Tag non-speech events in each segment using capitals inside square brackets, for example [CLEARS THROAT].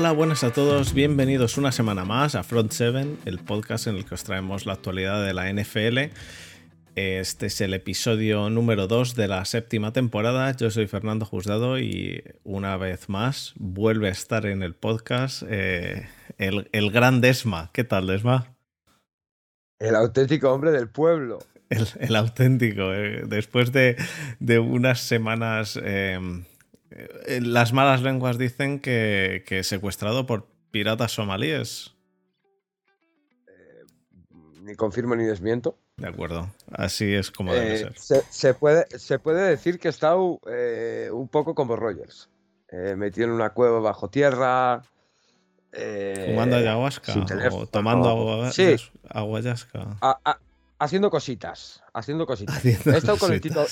Hola, buenas a todos, bienvenidos una semana más a Front 7, el podcast en el que os traemos la actualidad de la NFL. Este es el episodio número 2 de la séptima temporada. Yo soy Fernando Juzgado y una vez más vuelve a estar en el podcast eh, el, el, gran Desma. ¿Qué tal, Desma? El auténtico hombre del pueblo. El, el auténtico. Eh, después de, de, unas semanas, em, eh, las malas lenguas dicen que, que secuestrado por piratas somalíes. Eh, ni confirmo ni desmiento. De acuerdo, así es como debe Eh, ser. se, se puede, se puede decir que he estado eh, un poco como Rogers. Eh, metido en una cueva bajo tierra. eh, Fumando ayahuasca o tomando agua, Sí, aguayasca. a- a- haciendo cositas. Haciendo cositas. Haciendo he, estado con el. Tito,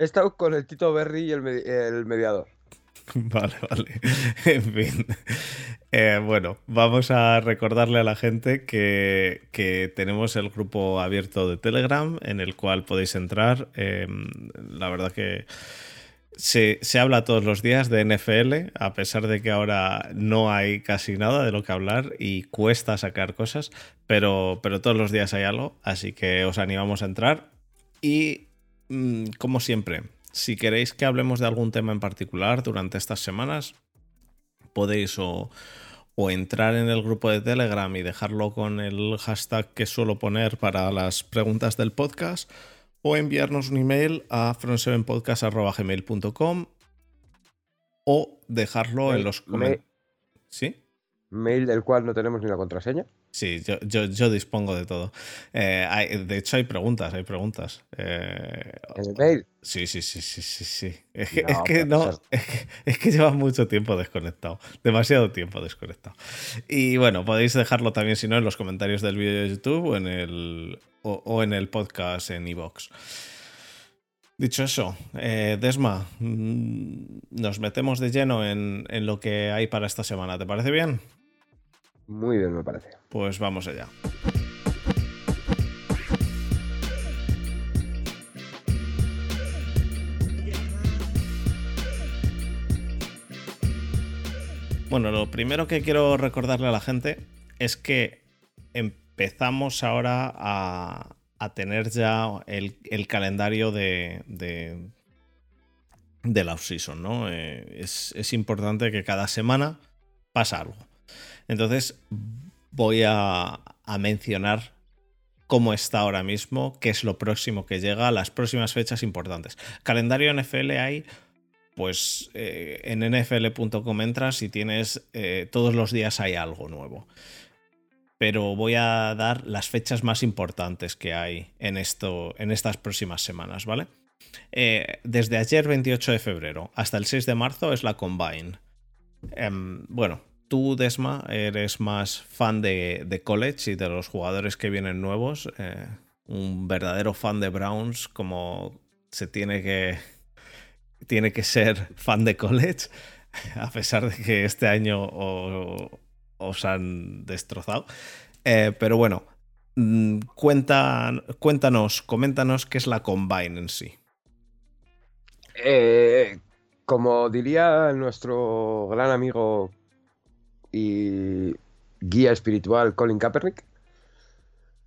he estado con el Tito Berry y el, medi- el mediador. [LAUGHS] Vale, vale. [LAUGHS] En fin. Eh, bueno, vamos a recordarle a la gente que, que tenemos el grupo abierto de Telegram en el cual podéis entrar. Eh, la verdad que se, se habla todos los días de NFL, a pesar de que ahora no hay casi nada de lo que hablar y cuesta sacar cosas, pero, pero todos los días hay algo, así que os animamos a entrar. Y como siempre, si queréis que hablemos de algún tema en particular durante estas semanas, podéis o, o entrar en el grupo de Telegram y dejarlo con el hashtag que suelo poner para las preguntas del podcast, o enviarnos un email a front7podcast.gmail.com o dejarlo en los mail- comentarios. ¿Sí? Mail del cual no tenemos ni la contraseña. Sí, yo, yo, yo dispongo de todo. Eh, hay- de hecho, hay preguntas, hay preguntas. Eh, En el mail. Sí, sí, sí, sí, sí, sí. [LAUGHS] Es que, No, es que no, es que, es que lleva mucho tiempo desconectado. Demasiado tiempo desconectado. Y bueno, podéis dejarlo también, si no, en los comentarios del vídeo de YouTube o en el, o, o en el podcast en iVoox. Dicho eso, eh, Desma, mm, nos metemos de lleno en, en lo que hay para esta semana. ¿Te parece bien? Muy bien, me parece. Pues vamos allá. Bueno, lo primero que quiero recordarle a la gente es que empezamos ahora a, tener ya el, el calendario de, de, de la off-season, ¿no? Eh, es, es importante que cada semana pasa algo. Entonces voy a, mencionar cómo está ahora mismo, qué es lo próximo que llega, las próximas fechas importantes. Calendario NFL hay, pues eh, en nfl.com entras y tienes, eh, todos los días hay algo nuevo. Pero voy a dar las fechas más importantes que hay en, esto, en estas próximas semanas, ¿vale? Eh, desde ayer 28 de febrero hasta el 6 de marzo es la Combine. Em, bueno, tú, Desma, eres más fan de, de college y de los jugadores que vienen nuevos. eh, un verdadero fan de Browns, como se tiene que, tiene que ser fan de college, [LAUGHS] a pesar de que este año os han destrozado. Eh, pero bueno, mm, cuéntanos, coméntanos qué es la Combine en sí. Eh, como diría nuestro gran amigo y guía espiritual Colin Kaepernick,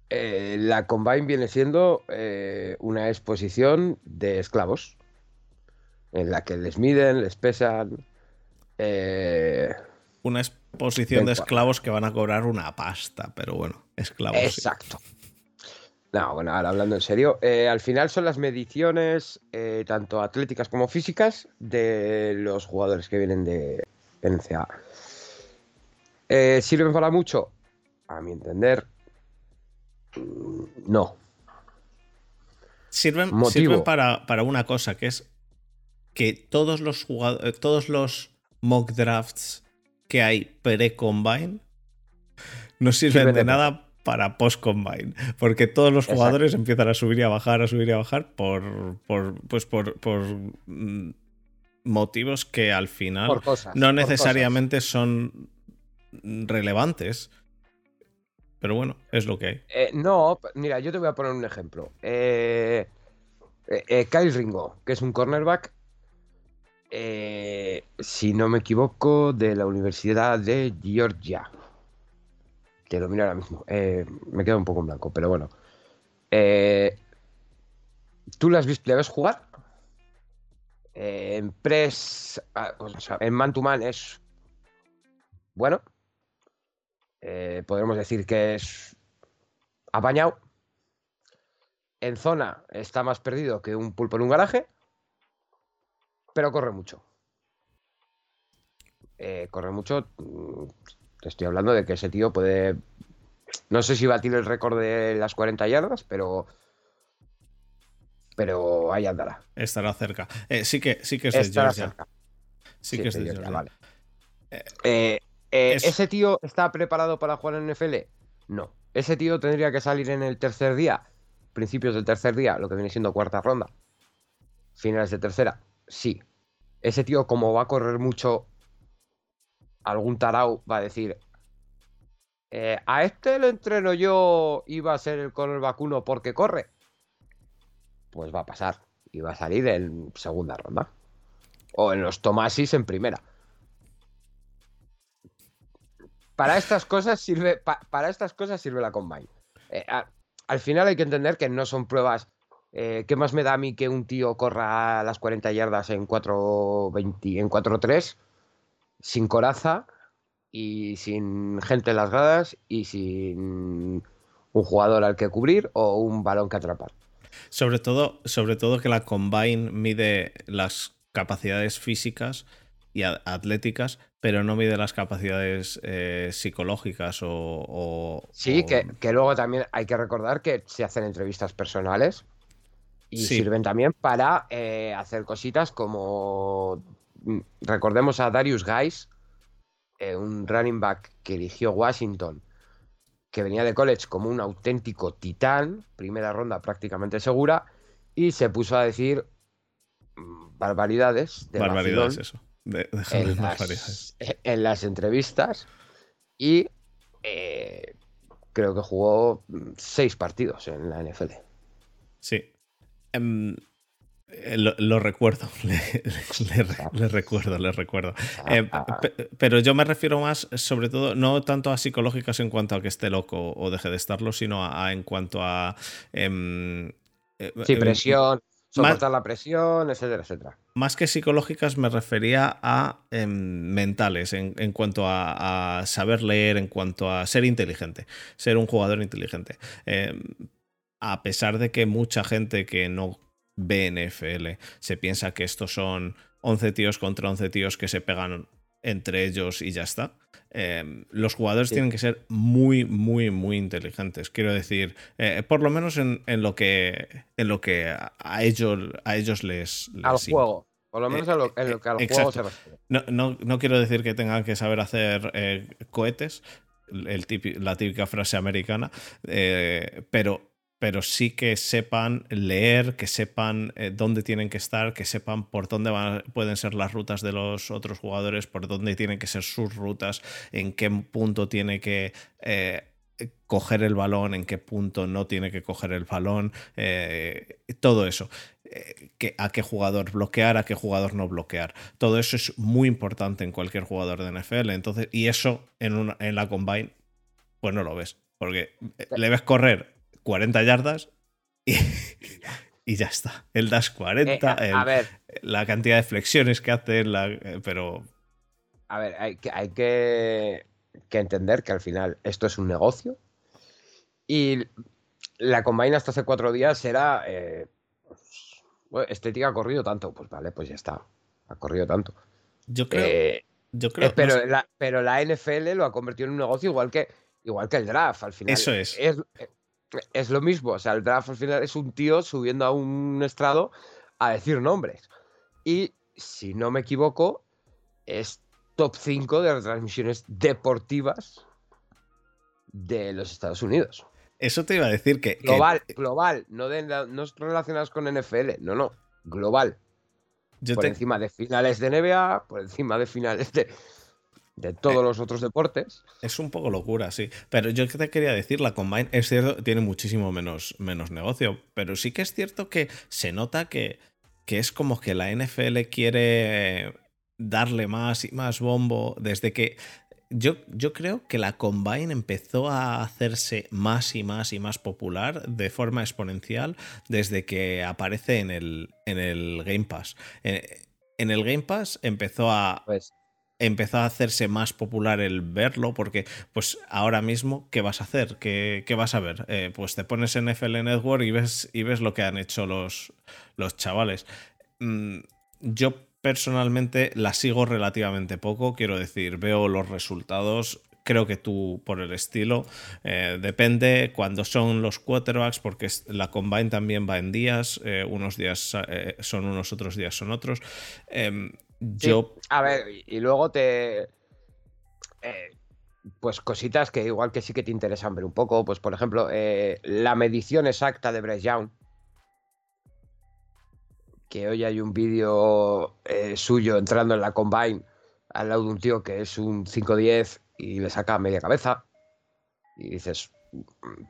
eh, la Combine viene siendo eh, una exposición de esclavos en la que les miden, les pesan. eh, Una exposición de esclavos que van a cobrar una pasta, pero bueno, esclavos. sí. exacto. No, bueno, ahora hablando en serio, al final son las mediciones, tanto atléticas como físicas, de los jugadores que vienen de NCAA. Eh, ¿Sirven para mucho? A mi entender, mm, no. Sirven, para, para una cosa, que es que todos los jugadores, todos los mock drafts que hay pre-combine no sirven Sirven de de nada para post-combine. Porque todos los Exacto. jugadores empiezan a subir y a bajar, a subir y a bajar por. por pues por. por mm, motivos que al final Por cosas. no necesariamente son relevantes. Pero bueno, es lo que hay. Eh, no, mira, yo te voy a poner un ejemplo. Eh, eh, Kyle Ringo, que es un cornerback, si no me equivoco, de la Universidad de Georgia. Que lo miro ahora mismo. Me quedo un poco en blanco, pero bueno. ¿Tú las viste, le ves jugar? En press, ah, en man to man es bueno. Eh, podemos decir que es apañado. En zona está más perdido que un pulpo en un garaje, pero corre mucho. Eh, corre mucho. mm, Te estoy hablando de que ese tío puede. No sé si batir el récord de las 40 yardas, pero. Pero ahí andará. Estará cerca. Eh, sí que, sí que es de Georgia. cerca. Sí Sí, que es de de Georgia, Georgia. vale. Eh, Eh, es- ¿Ese tío está preparado para jugar en NFL? No. ¿Ese tío tendría que salir en el tercer día? Principios del tercer día, lo que viene siendo cuarta ronda. Finales de tercera. Sí. Ese tío, como va a correr mucho, algún tarao va a decir. "Eh, a este lo entreno yo y va a ser el el vacuno porque corre. Pues va a pasar. Y va a salir en segunda ronda. O en los Tomasis en primera. Para estas cosas sirve, pa- para estas cosas sirve la Combine. Eh, al final hay que entender que no son pruebas. eh, ¿Qué más me da a mí que un tío corra a las 40 yardas en 4.20, en 4.3 sin coraza y sin gente en las gradas y sin un jugador al que cubrir o un balón que atrapar? Sobre todo, sobre todo que la Combine mide las capacidades físicas y atléticas, pero no mide las capacidades eh, psicológicas o, o- Sí, o- que, que luego también hay que recordar que se hacen entrevistas personales y Sí. sirven también para eh, hacer cositas como mm, recordemos a Darius Guys, eh, un running back que eligió Washington, que venía de college como un auténtico titán, primera ronda prácticamente segura, y se puso a decir mm, barbaridades de barbaridades, vacilón eso. De- en las, en las entrevistas y eh, creo que jugó mm, seis partidos en la NFL. Sí. Em, eh, lo, lo recuerdo, [LAUGHS] le, le- le- le recuerdo, le recuerdo. Eh, Ah, pe- pero yo me refiero más, sobre todo, no tanto a psicológicas en cuanto a que esté loco o deje de estarlo, sino a, a en cuanto a... em, eh, Sí, em, presión, soportar la presión, etcétera, etcétera. Más que psicológicas me refería a em, mentales, en, en cuanto a, a saber leer, en cuanto a ser inteligente, ser un jugador inteligente. Em, a pesar de que mucha gente que no ve NFL se piensa que estos son 11 tíos contra 11 tíos que se pegan entre ellos y ya está. Em, los jugadores Sí. tienen que ser muy, muy, muy inteligentes. Quiero decir, eh, por lo menos en, en lo que, en lo que a, ellos, a ellos les, Al les juego. Por lo menos en lo, en lo que al eh, juego se refiere. no, no, no quiero decir que tengan que saber hacer eh, cohetes, el la típica frase americana, eh, pero, pero sí que sepan leer, que sepan eh, dónde tienen que estar, que sepan por dónde van, pueden ser las rutas de los otros jugadores, por dónde tienen que ser sus rutas, en qué punto tiene que... eh, coger el balón, en qué punto no tiene que coger el balón, eh, todo eso. Eh, que, a qué jugador bloquear, a qué jugador no bloquear. Todo eso es muy importante en cualquier jugador de NFL. Entonces, y eso en, una, en la combine, pues no lo ves. Porque le ves correr 40 yardas y, [LAUGHS] y ya está. Él das 40, Eh, a, el- ver, la cantidad de flexiones que hace, la- eh, pero a ver, hay que, hay que, que entender que al final esto es un negocio y la Combine hasta hace cuatro días era eh, pues, estética ha corrido tanto, pues vale, pues ya está, ha corrido tanto. yo creo, Eh, yo creo Eh, pero, no sé, la, pero la NFL lo ha convertido en un negocio igual que, igual que el draft. Al final Eso es. es. Es lo mismo. O sea, el draft al final es un tío subiendo a un estrado a decir nombres. Y si no me equivoco, es top 5 de retransmisiones deportivas de los Estados Unidos. eso te iba a decir que, que- Global, global, no, de, no relacionadas con NFL, no, no, global. yo por te- encima de finales de NBA, por encima de finales de, de todos Eh, los otros deportes. Es un poco locura, sí. Pero yo te quería decir, la Combine es cierto, tiene muchísimo menos, menos negocio. Pero sí que es cierto que se nota que, que es como que la NFL quiere darle más y más bombo desde que yo, yo, creo que la Combine empezó a hacerse más y más y más popular de forma exponencial desde que aparece en el, en el Game Pass. En, el Game Pass empezó a, pues. Empezó a hacerse más popular el verlo porque pues ahora mismo, ¿qué vas a hacer? ¿Qué, qué vas a ver? Eh, pues te pones en FL Network y ves, y ves lo que han hecho los, los chavales. Mm, yo personalmente la sigo relativamente poco, quiero decir, veo los resultados. Creo que tú, por el estilo, eh, depende cuando son los quarterbacks, porque la combine también va en días, eh, unos días son unos, otros días son otros. Yo. A ver, y luego te. pues cositas que igual que sí que te interesan ver un poco. Pues, por ejemplo, la medición exacta de Bryce Young que hoy hay un vídeo eh, suyo entrando en la combine al lado de un tío que es un 5-10 y le saca media cabeza. Y dices,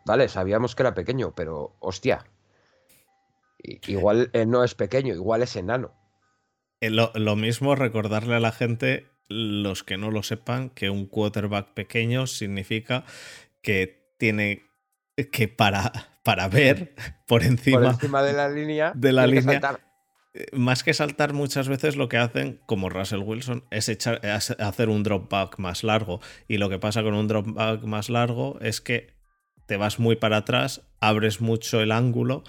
vale, sabíamos que era pequeño, pero hostia. Igual eh, no es pequeño, igual es enano. Eh, lo, lo, mismo recordarle a la gente, los que no lo sepan, que un quarterback pequeño significa que tiene que para, para ver [LAUGHS] por encima, encima de la línea, de la línea más que saltar muchas veces lo que hacen, como Russell Wilson, es, echar, hacer un drop back más largo. Y lo que pasa con un drop back más largo es que te vas muy para atrás, abres mucho el ángulo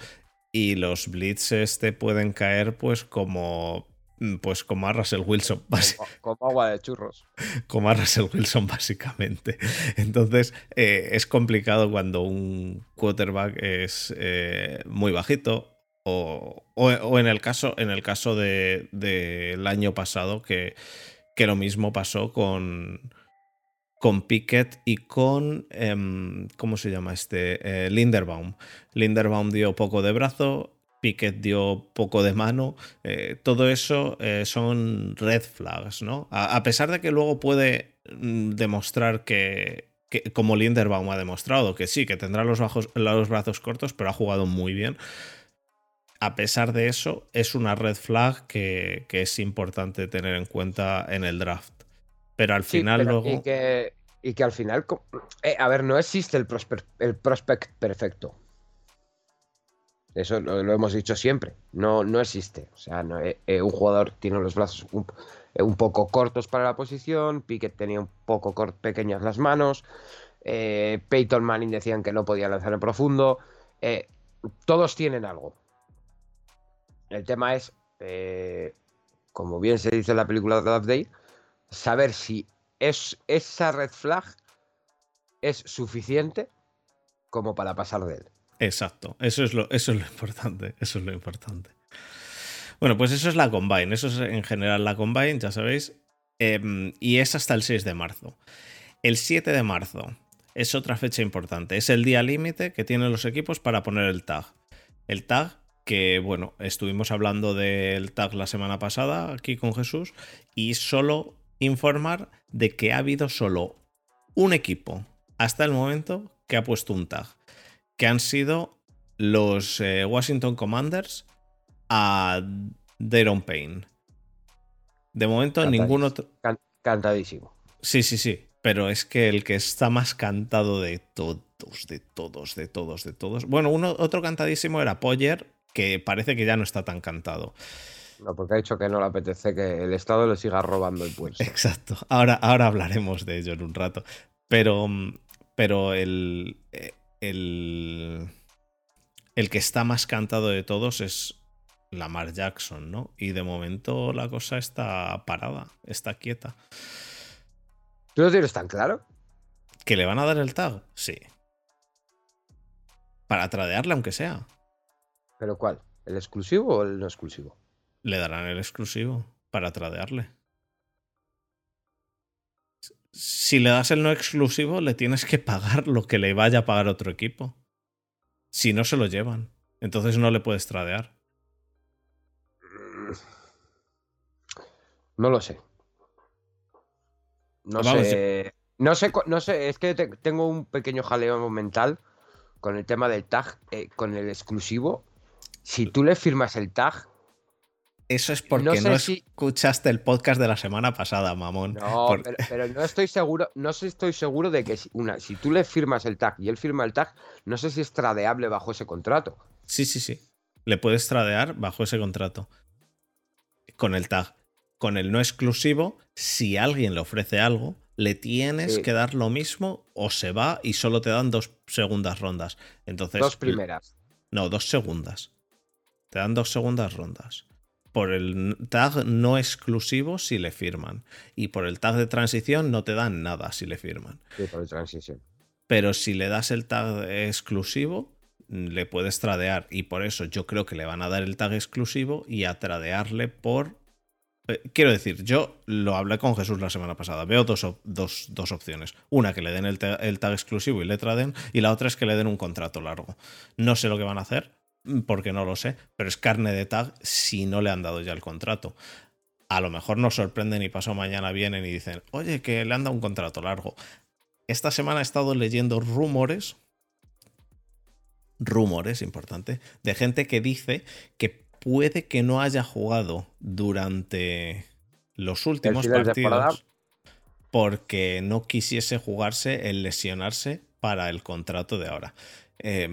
y los blitzes te pueden caer pues como pues como a Russell Wilson. Como, agua de churros. [LAUGHS] Como a Russell Wilson, básicamente. Entonces, eh, es complicado cuando un quarterback es eh, muy bajito o, en el caso, en el caso del de, año pasado, que, que, lo mismo pasó con, con Pickett y con. Em, ¿Cómo se llama este? Eh, Linderbaum. Linderbaum dio poco de brazo, Pickett dio poco de mano. Eh, todo eso eh, son red flags, ¿no? A, pesar de que luego puede mm, demostrar que, que, como Linderbaum ha demostrado, que sí, que tendrá los, bajos, los brazos cortos, pero ha jugado muy bien a pesar de eso, es una red flag que, es importante tener en cuenta en el draft. Pero al final luego. Y que, y que, al final. Eh, a ver, no existe el, prospect, el prospect perfecto. Eso lo, hemos dicho siempre. No, no existe. O sea, eh, eh, un jugador tiene los brazos un, poco cortos para la posición. Pickett tenía un poco pequeñas las manos. Peyton Manning decían que no podía lanzar en profundo. todos tienen algo el tema es, eh, como bien se dice en la película de Love Day, saber si es, esa red flag es suficiente como para pasar de él. Exacto, eso es lo, eso es lo importante, eso es lo importante. Bueno, pues eso es la Combine, eso es en general la Combine, ya sabéis, em, y es hasta el 6 de marzo. El 7 de marzo es otra fecha importante, es el día límite que tienen los equipos para poner el tag. El tag que bueno, estuvimos hablando del tag la semana pasada aquí con Jesús y solo informar de que ha habido solo un equipo hasta el momento que ha puesto un tag, que han sido los eh, Washington Commanders a Daron Payne. De momento ningún otro... cantadísimo. Sí, sí, sí, pero es que el que está más cantado de todos, de todos, de todos, de todos. Bueno, uno, otro cantadísimo era Poyer, que parece que ya no está tan cantado. No, porque ha dicho que no le apetece que el Estado le siga robando el puesto. [LAUGHS] Exacto. Ahora, ahora hablaremos de ello en un rato. Pero, pero el, el, el que está más cantado de todos es Lamar Jackson, ¿no? Y de momento la cosa está parada, está quieta. ¿Tú lo tienes tan claro? ¿Que le van a dar el tag? Sí. Para tradearle, aunque sea. ¿Pero cuál? ¿El exclusivo o el no exclusivo? Le darán el exclusivo para tradearle. Si le das el no exclusivo, le tienes que pagar lo que le vaya a pagar otro equipo. Si no se lo llevan, entonces no le puedes tradear. No lo sé. No sé. No sé, no sé, es que tengo un pequeño jaleo mental con el tema del tag, eh, con el exclusivo si tú le firmas el tag, Eso es porque no, escuchaste el podcast de la semana pasada, mamón. No, pero, no estoy seguro, no estoy seguro de que si, una, si tú le firmas el tag y él firma el tag, no sé si es tradeable bajo ese contrato. Sí, sí, sí. Le puedes tradear bajo ese contrato. Con el tag. Con el no exclusivo, si alguien le ofrece algo, le tienes que dar lo mismo o se va y solo te dan dos segundas rondas. Entonces, dos primeras. No, dos segundas. Te dan dos segundas rondas por el tag no exclusivo si le firman. Y por el tag de transición no te dan nada si le firman. Sí, por el transición. Pero si le das el tag exclusivo, le puedes tradear. Y por eso yo creo que le van a dar el tag exclusivo y a tradearle por. Eh, quiero decir, yo lo hablé con Jesús la semana pasada. Veo dos, dos, opciones. Una que le den el, el tag exclusivo y le traden, y la otra es que le den un contrato largo. No sé lo que van a hacer, porque no lo sé, pero es carne de tag si no le han dado ya el contrato. A lo mejor nos sorprenden y pasó mañana vienen y dicen, oye, que le han dado un contrato largo. Esta semana he estado leyendo rumores, rumores, importante, de gente que dice que puede que no haya jugado durante los últimos partidos porque no quisiese jugarse el lesionarse para el contrato de ahora. Eh,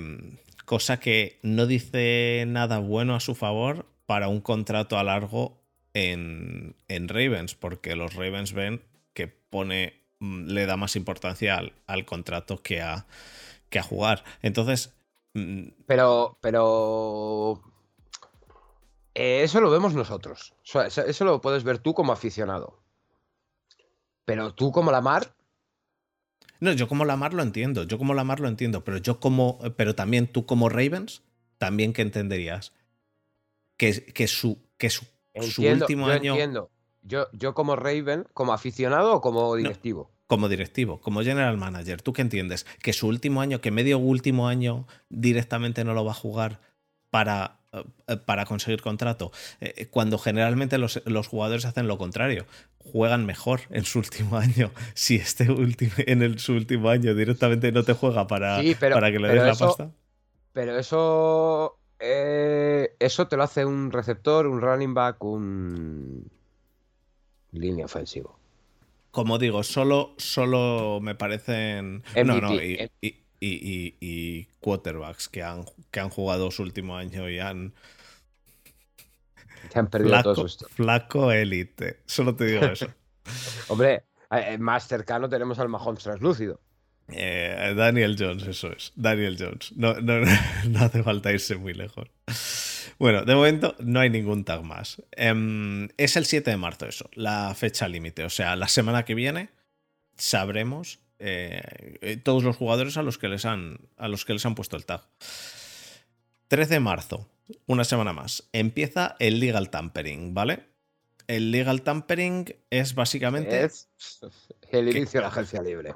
cosa que no dice nada bueno a su favor para un contrato a largo en, Ravens, porque los Ravens ven que pone, mm, le da más importancia al, contrato que a, que a jugar. Entonces... Mm, pero, pero... Eh, eso lo vemos nosotros. Eso lo puedes ver tú como aficionado. Pero tú como Lamar, no, yo como Lamar lo entiendo, yo como Lamar lo entiendo, pero yo como, pero también tú como Ravens, también que entenderías que, que su, que su, último yo año... Entiendo. Yo, yo como Raven, como aficionado o como directivo. como directivo, como general manager, ¿tú qué entiendes? Que su último año, que medio último año directamente no lo va a jugar para para conseguir contrato, eh, cuando generalmente los, jugadores hacen lo contrario, juegan mejor en su último año. [LAUGHS] Si este último, en el, su último año directamente no te juega para, para que le des la pasta. Pero eso, eh, eso te lo hace un receptor, un running back, un línea ofensivo. Como digo, solo, solo me parecen. no, no, y, quarterbacks que han, que han jugado su último año y han. han perdido flaco, todo Flaco élite. Solo te digo eso. [LAUGHS] Hombre, eh, más cercano tenemos al Mahomes translúcido. Eh, Daniel Jones, eso es. Daniel Jones. No, no, [LAUGHS] no, hace falta irse muy lejos. Bueno, de momento no hay ningún tag más. Em, es el 7 de marzo eso, la fecha límite. O sea, la semana que viene sabremos eh, eh, todos los jugadores a los, que les han, a los que les han puesto el tag. 13 de marzo, una semana más, empieza el legal tampering, ¿vale? El legal tampering es básicamente... Es el inicio de la agencia libre.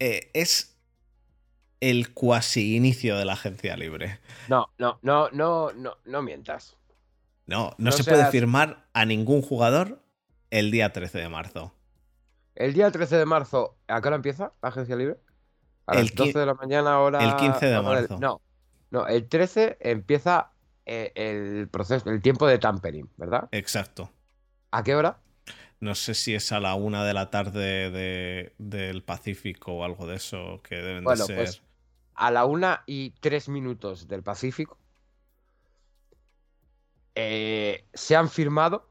Eh, es el cuasi inicio de la agencia libre. No, no, no, no, no, no mientas. No, no, se puede firmar a ningún jugador el día 13 de marzo. El día 13 de marzo, ¿a qué hora empieza la agencia libre? A las 12 de la mañana, ahora. El 15 de marzo. No, no, el 13 empieza eh, el proceso, el tiempo de tampering, ¿verdad? Exacto. ¿A qué hora? No sé si es a la una de la tarde del Pacífico o algo de eso que deben de ser. Pues a la una y tres minutos del Pacífico eh, se han firmado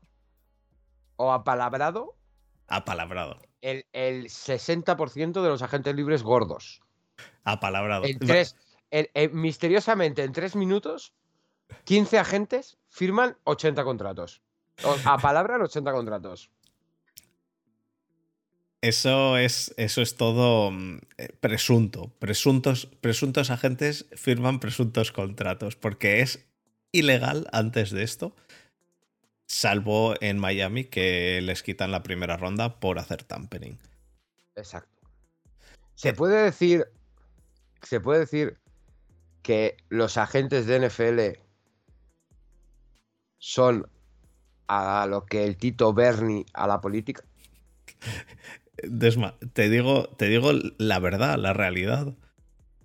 o apalabrado. Apalabrado el, el 60% de los agentes libres gordos. Apalabrado. En tres, misteriosamente, en tres minutos, 15 agentes firman 80 contratos. A palabra 80 contratos. Eso es, eso es todo mm, eh, presunto. Presuntos, presuntos agentes firman presuntos contratos porque es ilegal antes de esto salvo en Miami que les quitan la primera ronda por hacer tampering. Exacto. Se puede decir, se puede decir que los agentes de NFL son a lo que el Tito Berni a la política. Desma, te digo, te digo la verdad, la realidad.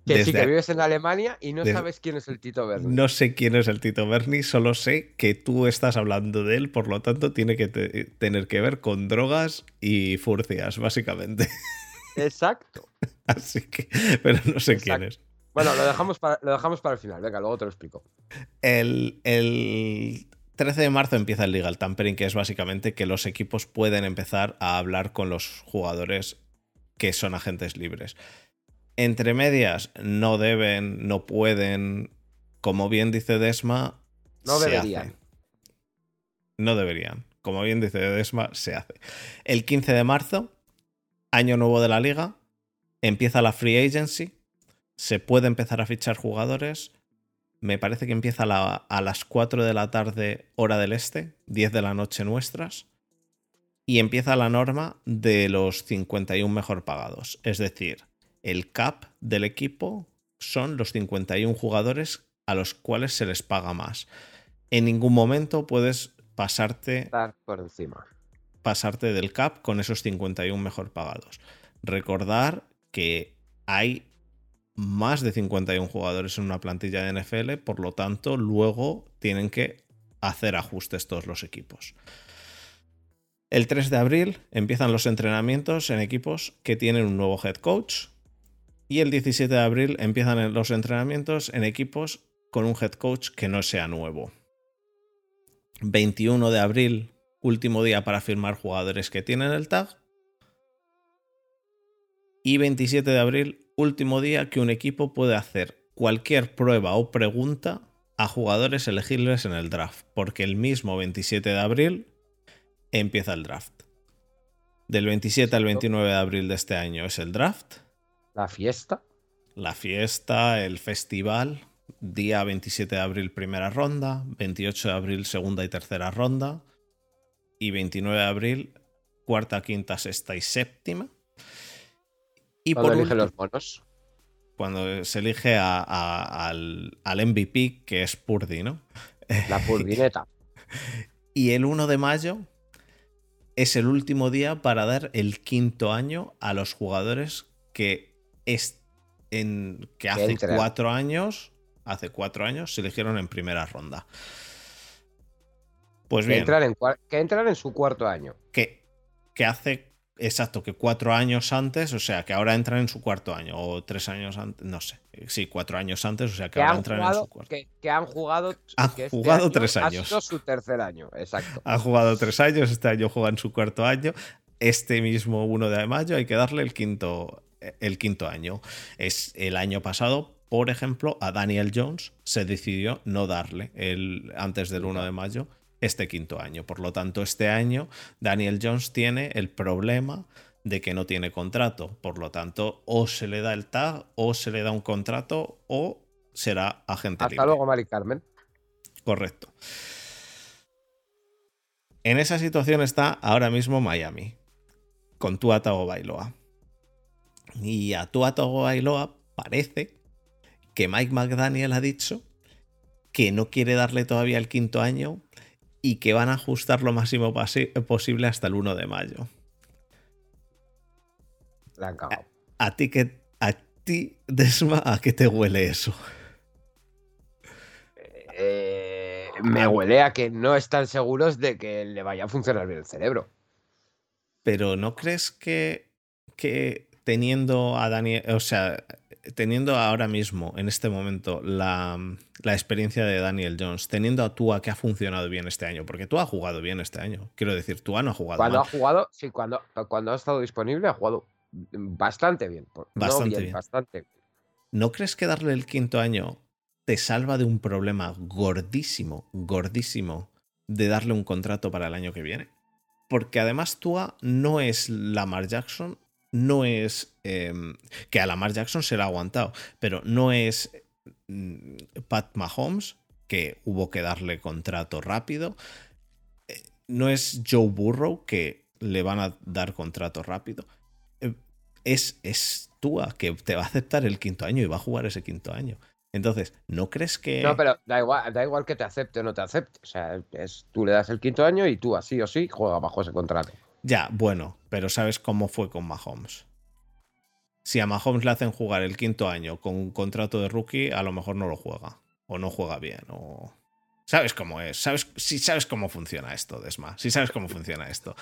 Que sí, que vives en Alemania y no sabes quién es el Tito Berni. No sé quién es el Tito Berni, solo sé que tú estás hablando de él, por lo tanto tiene que tener que ver con drogas y furcias, básicamente. [LAUGHS] Exacto. Así que, pero no sé quién es. Bueno, lo dejamos, para, lo dejamos para el final, venga, luego te lo explico. El, el 13 de marzo empieza el legal tampering, que es básicamente que los equipos pueden empezar a hablar con los jugadores que son agentes libres. Entre medias, no deben, no pueden, como bien dice Desma, no deberían. No deberían. Como bien dice Desma, se hace. El 15 de marzo, año nuevo de la liga, empieza la free agency, se puede empezar a fichar jugadores. Me parece que empieza a las 4 de la tarde, hora del este, 10 de la noche nuestras. Y empieza la norma de los 51 mejor pagados. Es decir, el cap del equipo son los 51 jugadores a los cuales se les paga más. En ningún momento puedes pasarte por encima. Pasarte del cap con esos 51 mejor pagados. Recordar que hay más de 51 jugadores en una plantilla de NFL, por lo tanto, luego tienen que hacer ajustes todos los equipos. El 3 de abril empiezan los entrenamientos en equipos que tienen un nuevo head coach, y el 17 de abril empiezan los entrenamientos en equipos con un head coach que no sea nuevo. 21 de abril, último día para firmar jugadores que tienen el tag. Y 27 de abril, último día que un equipo puede hacer cualquier prueba o pregunta a jugadores elegibles en el draft, porque el mismo 27 de abril empieza el draft. Del 27 al 29 de abril de este año es el draft la fiesta. La fiesta, el festival. Día 27 de abril primera ronda, 28 de abril segunda y tercera ronda y 29 de abril cuarta, quinta, sexta y séptima. Y por elige los bonos. Cuando se elige al, al, MVP, que es Purdy, ¿no? La Purdineta. [LAUGHS] y el 1 de mayo es el último día para dar el quinto año a los jugadores que es en, que hace cuatro años, hace cuatro años se eligieron en primera ronda. Pues bien. Que entran en, su cuarto año. Que, que hace, exacto, que cuatro años antes, o sea, que ahora entran en su cuarto año, o tres años antes, no sé. Sí, cuatro años antes, o sea, que, ahora entran en su cuarto. Que, que han jugado. [LAUGHS] Han este jugado tres años. Ha su tercer año, exacto. Han jugado tres años, este año juegan su cuarto año. Este mismo 1 de mayo hay que darle el quinto, el quinto año. Es el año pasado, por ejemplo, a Daniel Jones se decidió no darle el, antes del 1 de mayo este quinto año. Por lo tanto, este año Daniel Jones tiene el problema de que no tiene contrato. Por lo tanto, o se le da el tag, o se le da un contrato, o será agente Hasta luego, Mari Carmen. Correcto. En esa situación está ahora mismo Miami, con Tua Bailoa. Y a Tua Bailoa parece que Mike McDaniel ha dicho que no quiere darle todavía el quinto año y que van a ajustar lo máximo posible hasta el 1 de mayo. a, ti que a ti Desma a qué te huele eso? Eh, me huele a que no están seguros de que le vaya a funcionar bien el cerebro. Pero ¿no crees que, que teniendo a Daniel, o sea, teniendo ahora mismo, en este momento, la, experiencia de Daniel Jones, teniendo a Tua que ha funcionado bien este año, porque tú ha jugado bien este año. Quiero decir, Tua no ha jugado Cuando ha jugado, sí, cuando, cuando ha estado disponible ha jugado bastante bien. Bastante bien, Bastante. ¿No crees que darle el quinto año te salva de un problema gordísimo, gordísimo, de darle un contrato para el año que viene? Porque además Tua no es Lamar Jackson no es em, que a Jackson se le ha aguantado, pero no es mm, Pat Mahomes, que hubo que darle contrato rápido. Eh, no es Joe Burrow, que le van a dar contrato rápido. Eh, es, es Tua, que te va a aceptar el quinto año y va a jugar ese quinto año. Entonces, ¿no crees que.? No, pero da igual, da igual que te acepte o no te acepte. O sea, es, tú le das el quinto año y tú, así o sí, juega bajo ese contrato. Ya, bueno, pero ¿sabes cómo fue con Mahomes? si a Mahomes le hacen jugar el quinto año con un contrato de rookie, a lo mejor no lo juega. O no juega bien. O... ¿Sabes cómo es? ¿Sabes, si sabes cómo funciona esto, Desma. Si sabes cómo funciona esto.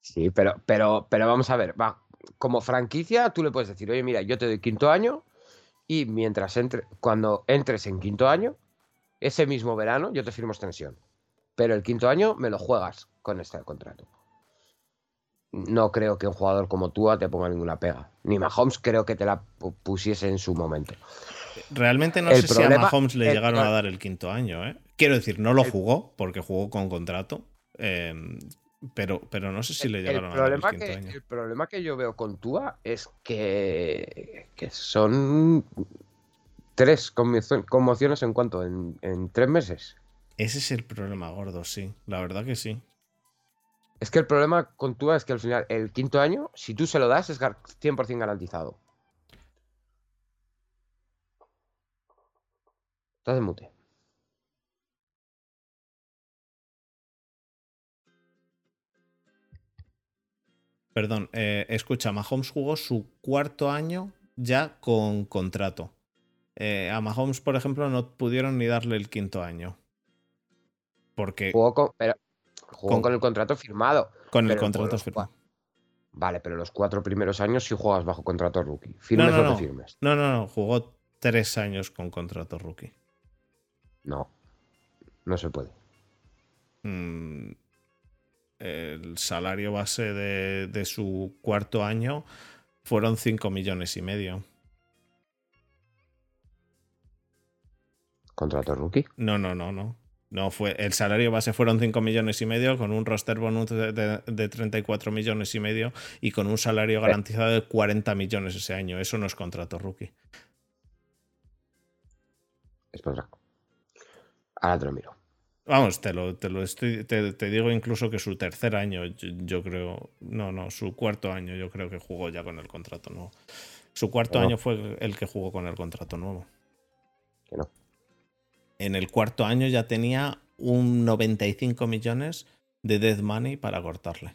Sí, pero, pero, pero vamos a ver. Va, como franquicia, tú le puedes decir, oye, mira, yo te doy quinto año y mientras entre, cuando entres en quinto año, ese mismo verano yo te firmo extensión. Pero el quinto año me lo juegas con este contrato. No creo que un jugador como tú te ponga ninguna pega. Ni Mahomes creo que te la pusiese en su momento. Realmente no sé si a Mahomes le llegaron a dar el quinto año. ¿eh? Quiero decir, no lo jugó porque jugó con contrato. Em, pero, pero no sé si le llegaron a dar el quinto que, año. El problema que yo veo con Tua es que, que son tres conmociones en cuanto, en, en tres meses. Ese es el problema gordo, sí. La verdad que sí. Es que el problema con Tua es que al final, el quinto año, si tú se lo das, es 100% garantizado. Estás de mute. Perdón, eh, escucha, Mahomes jugó su cuarto año ya con contrato. Eh, a Mahomes, por ejemplo, no pudieron ni darle el quinto año. Porque. Jugó con, pero, jugó con, el contrato firmado. Con el contrato firmado. Vale, pero los cuatro primeros años sí juegas bajo contrato rookie. ¿Firmes no, no, o no firmes? No, no, no. Jugó tres años con contrato rookie. No. No se puede. Mm, el salario base de, de su cuarto año fueron 5 millones y medio. ¿Contrato rookie? No, no, no, no. No fue, el salario base fueron 5 millones y medio, con un roster bonus de, de, 34 millones y medio y con un salario eh. garantizado de 40 millones ese año. Eso no es contrato rookie. Es para Ahora te lo miro. Vamos, te lo, te lo estoy, te, digo incluso que su tercer año, yo, creo, no, no, su cuarto año yo creo que jugó ya con el contrato nuevo. Su cuarto año fue el que jugó con el contrato nuevo. Que no en el cuarto año ya tenía un 95 millones de dead money para cortarle.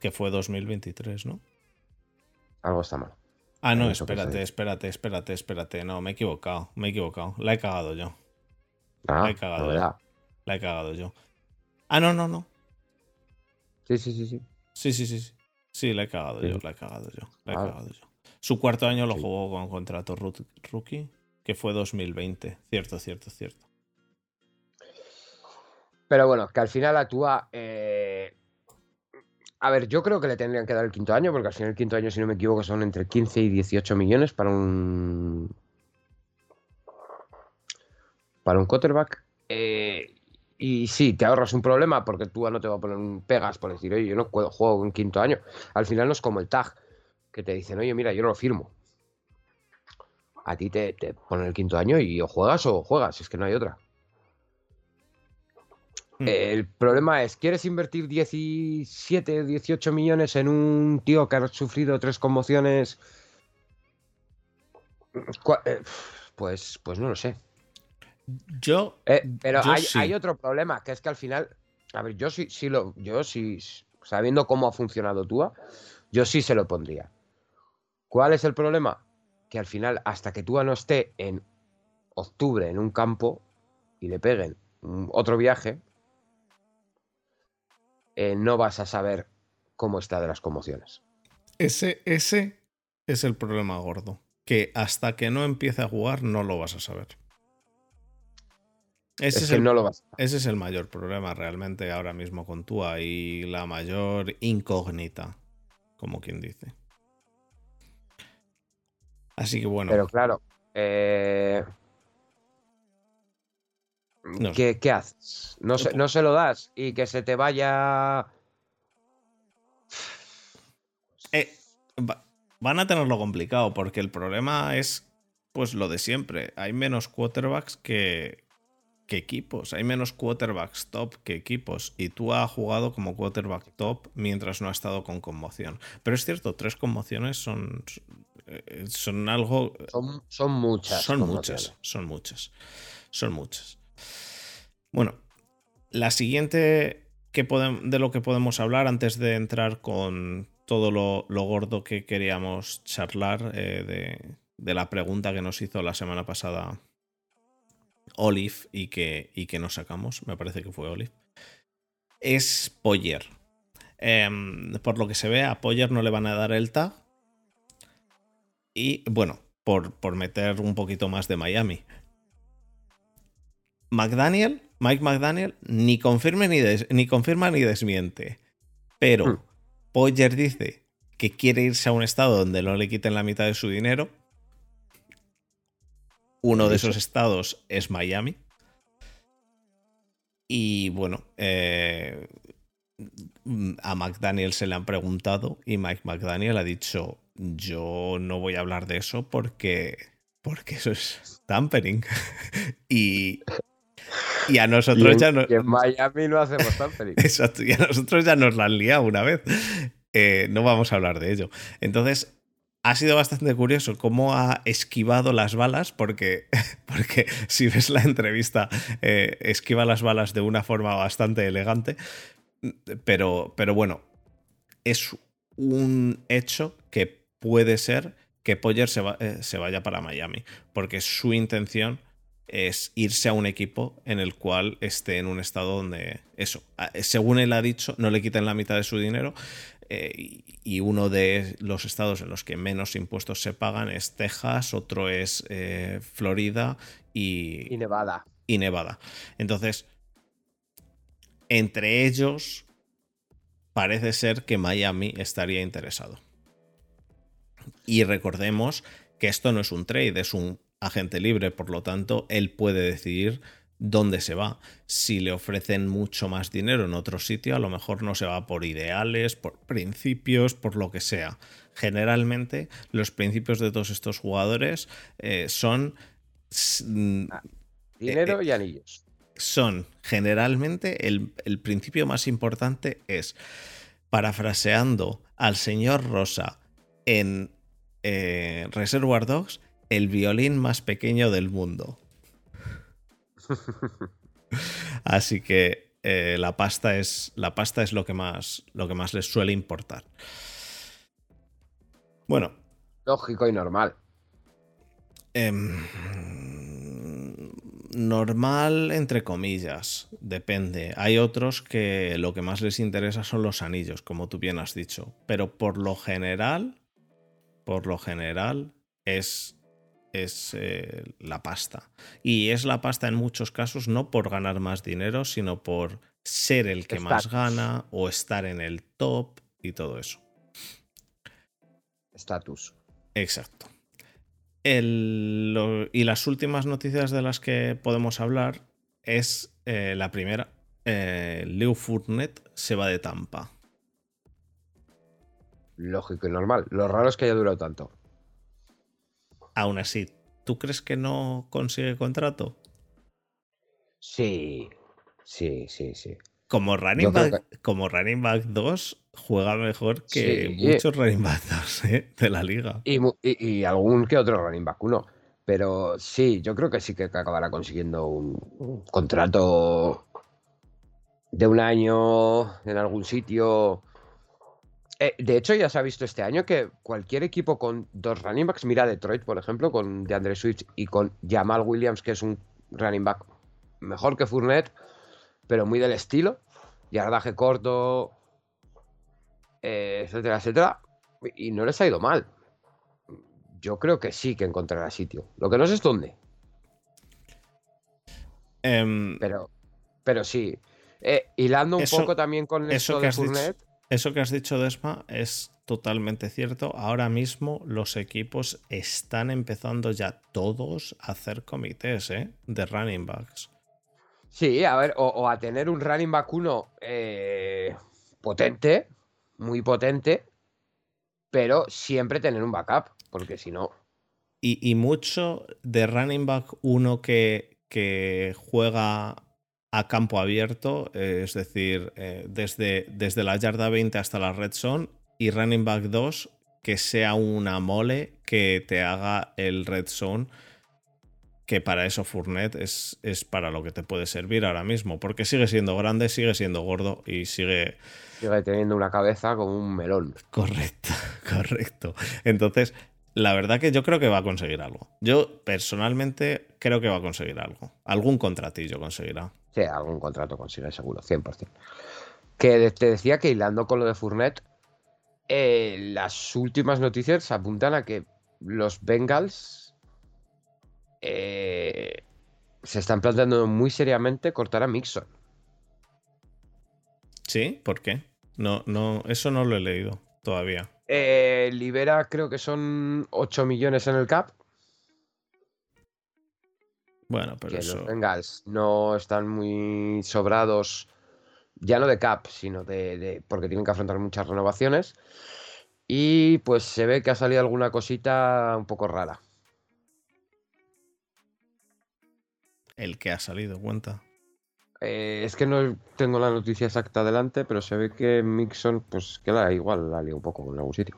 Que fue 2023, ¿no? Algo está mal. Ah, no, espérate, espérate, espérate, espérate. No, me he equivocado, me he equivocado. La he cagado yo. Ah, la he cagado yo. La he cagado yo. Ah, no, no, no. Sí, sí, sí, sí. Sí, sí, sí. Sí, la he cagado yo, la he cagado yo. La he ah. cagado yo. Su cuarto año lo jugó con contrato rookie, que fue 2020. Cierto, cierto, cierto. Pero bueno, que al final actúa. Eh... A ver, yo creo que le tendrían que dar el quinto año, porque al final el quinto año, si no me equivoco, son entre 15 y 18 millones para un. Para un quarterback. Eh, y sí, te ahorras un problema porque tú no te va a poner un pegas por decir, oye, yo no juego en quinto año. Al final no es como el tag que te dicen, oye, mira, yo no lo firmo. A ti te, ponen el quinto año y o juegas o juegas, es que no hay otra. Hmm. El problema es, ¿quieres invertir 17, 18 millones en un tío que ha sufrido tres conmociones? Eh, pues, pues no lo sé. Yo. Eh, pero hay, otro problema, que es que al final. A ver, yo sí, sí lo. Yo sí. Sabiendo cómo ha funcionado Tua, yo sí se lo pondría. ¿Cuál es el problema? Que al final, hasta que tú no esté en octubre en un campo y le peguen otro viaje, eh, no vas a saber cómo está de las conmociones. Ese, ese es el problema gordo. Que hasta que no empiece a jugar no lo vas a saber. Ese es, el, no lo vas ese es el mayor problema realmente ahora mismo con Tua y la mayor incógnita, como quien dice. Así que bueno. Pero claro, eh, ¿qué, haces? No se, no se lo das y que se te vaya... Eh, van a tenerlo complicado porque el problema es pues lo de siempre. Hay menos quarterbacks que, que equipos. Hay menos quarterbacks top que equipos. Y tú has jugado como quarterback top mientras no ha estado con conmoción. Pero es cierto, tres conmociones son, eh, son algo. Son, muchas. Son muchas, son muchas. Son muchas. Bueno, la siguiente que de lo que podemos hablar antes de entrar con todo lo, gordo que queríamos charlar eh, de, la pregunta que nos hizo la semana pasada Olive y que, y que nos sacamos, me parece que fue Olive, es Poyer. Em, por lo que se ve, a Poyer no le van a dar el tag. Y bueno, por, por meter un poquito más de Miami. McDaniel, Mike McDaniel, ni confirma ni, ni, confirma ni desmiente. Pero hmm. Poyer dice que quiere irse a un estado donde no le quiten la mitad de su dinero. Uno de esos estados es Miami. Y bueno, eh, a McDaniel se le han preguntado y Mike McDaniel ha dicho, yo no voy a hablar de eso porque, porque eso es tampering. [LAUGHS] y, y a nosotros ya no... en Miami no hacemos [LAUGHS] tampering. Exacto, y a nosotros ya nos la han liado una vez. Eh, no vamos a hablar de ello. Entonces, ha sido bastante curioso cómo ha esquivado las balas, porque, [LAUGHS] porque si ves la entrevista, eh, esquiva las balas de una forma bastante elegante. Pero, pero bueno, es un hecho que puede ser que Poyer se, eh, se vaya para Miami, porque su intención es irse a un equipo en el cual esté en un estado donde eso, según él ha dicho, no le quiten la mitad de su dinero eh, y uno de los estados en los que menos impuestos se pagan es Texas, otro es eh, Florida y, Nevada. Y Nevada. Entonces, entre ellos, parece ser que Miami estaría interesado. Y recordemos que esto no es un trade, es un agente libre, por lo tanto, él puede decidir dónde se va. Si le ofrecen mucho más dinero en otro sitio, a lo mejor no se va por ideales, por principios, por lo que sea. Generalmente los principios de todos estos jugadores eh, son... Mm, ah, dinero eh, y anillos. Son generalmente el, principio más importante es, parafraseando al señor Rosa en eh, Reservoir Dogs, el violín más pequeño del mundo. [LAUGHS] Así que eh, la, pasta es, la pasta es lo que más, lo que más les suele importar. Bueno. Lógico y normal. Em, normal, entre comillas, depende. Hay otros que lo que más les interesa son los anillos, como tú bien has dicho. Pero por lo general, por lo general, es es eh, la pasta. Y es la pasta en muchos casos no por ganar más dinero, sino por ser el que más gana o estar en el top y todo eso. Estatus. Exacto. y las últimas noticias de las que podemos hablar es eh, la primera. Eh, Leo Fournet se va de Tampa. Lógico y normal. Lo raro es que haya durado tanto. Aún así, ¿tú crees que no consigue contrato? Sí, sí, sí, sí. Como running, back, como running back 2 juega mejor que muchos running back 2 ¿eh? de la liga. Y, algún que otro running back 1. Pero sí, yo creo que sí que acabará consiguiendo un contrato de un año en algún sitio eh, de hecho, ya se ha visto este año que cualquier equipo con dos running backs, mira Detroit, por ejemplo, con DeAndre Swift y con Jamal Williams, que es un running back mejor que Fournette, pero muy del estilo, yardaje corto, eh, etcétera, etcétera, y no les ha ido mal. Yo creo que sí que encontrará sitio. Lo que no sé es dónde. Em, pero, pero sí. Eh, hilando un poco también con eso de Fournette. Eso que has dicho, Desma, es totalmente cierto. Ahora mismo los equipos están empezando ya todos a hacer comités ¿eh? de running backs. Sí, a ver, o, a tener un running back uno eh, potente, muy potente, pero siempre tener un backup, porque si no. Y, mucho de running back uno que, que juega a campo abierto, eh, es decir, eh, desde, desde la yarda 20 hasta la red zone y running back 2 que sea una mole que te haga el red zone que para eso Fournette es, es para lo que te puede servir ahora mismo, porque sigue siendo grande, sigue siendo gordo y sigue... Sigue teniendo una cabeza como un melón. Correcto, [LAUGHS] correcto. Entonces, la verdad que yo creo que va a conseguir algo. Yo personalmente creo que va a conseguir algo. Algún contratillo conseguirá. Sí, algún contrato consigue seguro, 100%. Que te decía que hilando con lo de Fournette, eh, las últimas noticias apuntan a que los Bengals eh, se están planteando muy seriamente cortar a Mixon. ¿Sí? ¿Por qué? No, no, eso no lo he leído todavía. Eh, libera, creo que son 8 millones en el cap. Bueno, pero que eso. los Bengals no están muy sobrados, ya no de cap, sino de, de- porque tienen que afrontar muchas renovaciones. Y pues se ve que ha salido alguna cosita un poco rara. El que ha salido, cuenta. Eh, es que no tengo la noticia exacta delante, pero se ve que Mixon, pues que la igual la lió un poco en algún sitio.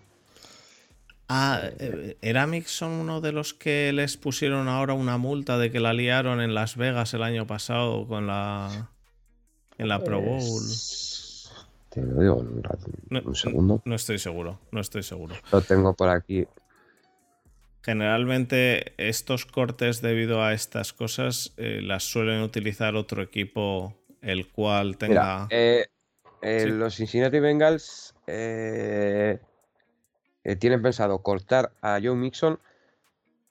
Ah, eh, ¿era Mixon uno de los que les pusieron ahora una multa de que la liaron en Las Vegas el año pasado con la. en la Pro Bowl? Pues, Te lo digo en un, rato, No, un segundo. No estoy seguro, no estoy seguro. Lo tengo por aquí. Generalmente estos cortes debido a estas cosas eh, las suelen utilizar otro equipo el cual tenga... Mira, eh, eh, Sí. los Cincinnati Bengals eh, tienen pensado cortar a Joe Mixon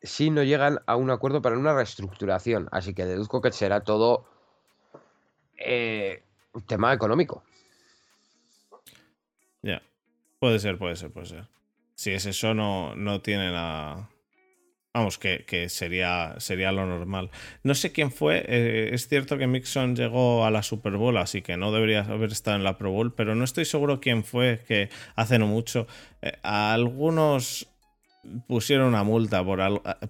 si no llegan a un acuerdo para una reestructuración. Así que deduzco que será todo eh, un tema económico. Ya. Puede ser, puede ser, puede ser. Si es eso, no, no tienen a. Vamos, que, que sería, sería lo normal. No sé quién fue. eh, es cierto que Mixon llegó a la Super Bowl, así que no debería haber estado en la Pro Bowl, pero no estoy seguro quién fue, que hace no mucho. eh, algunos pusieron una multa por,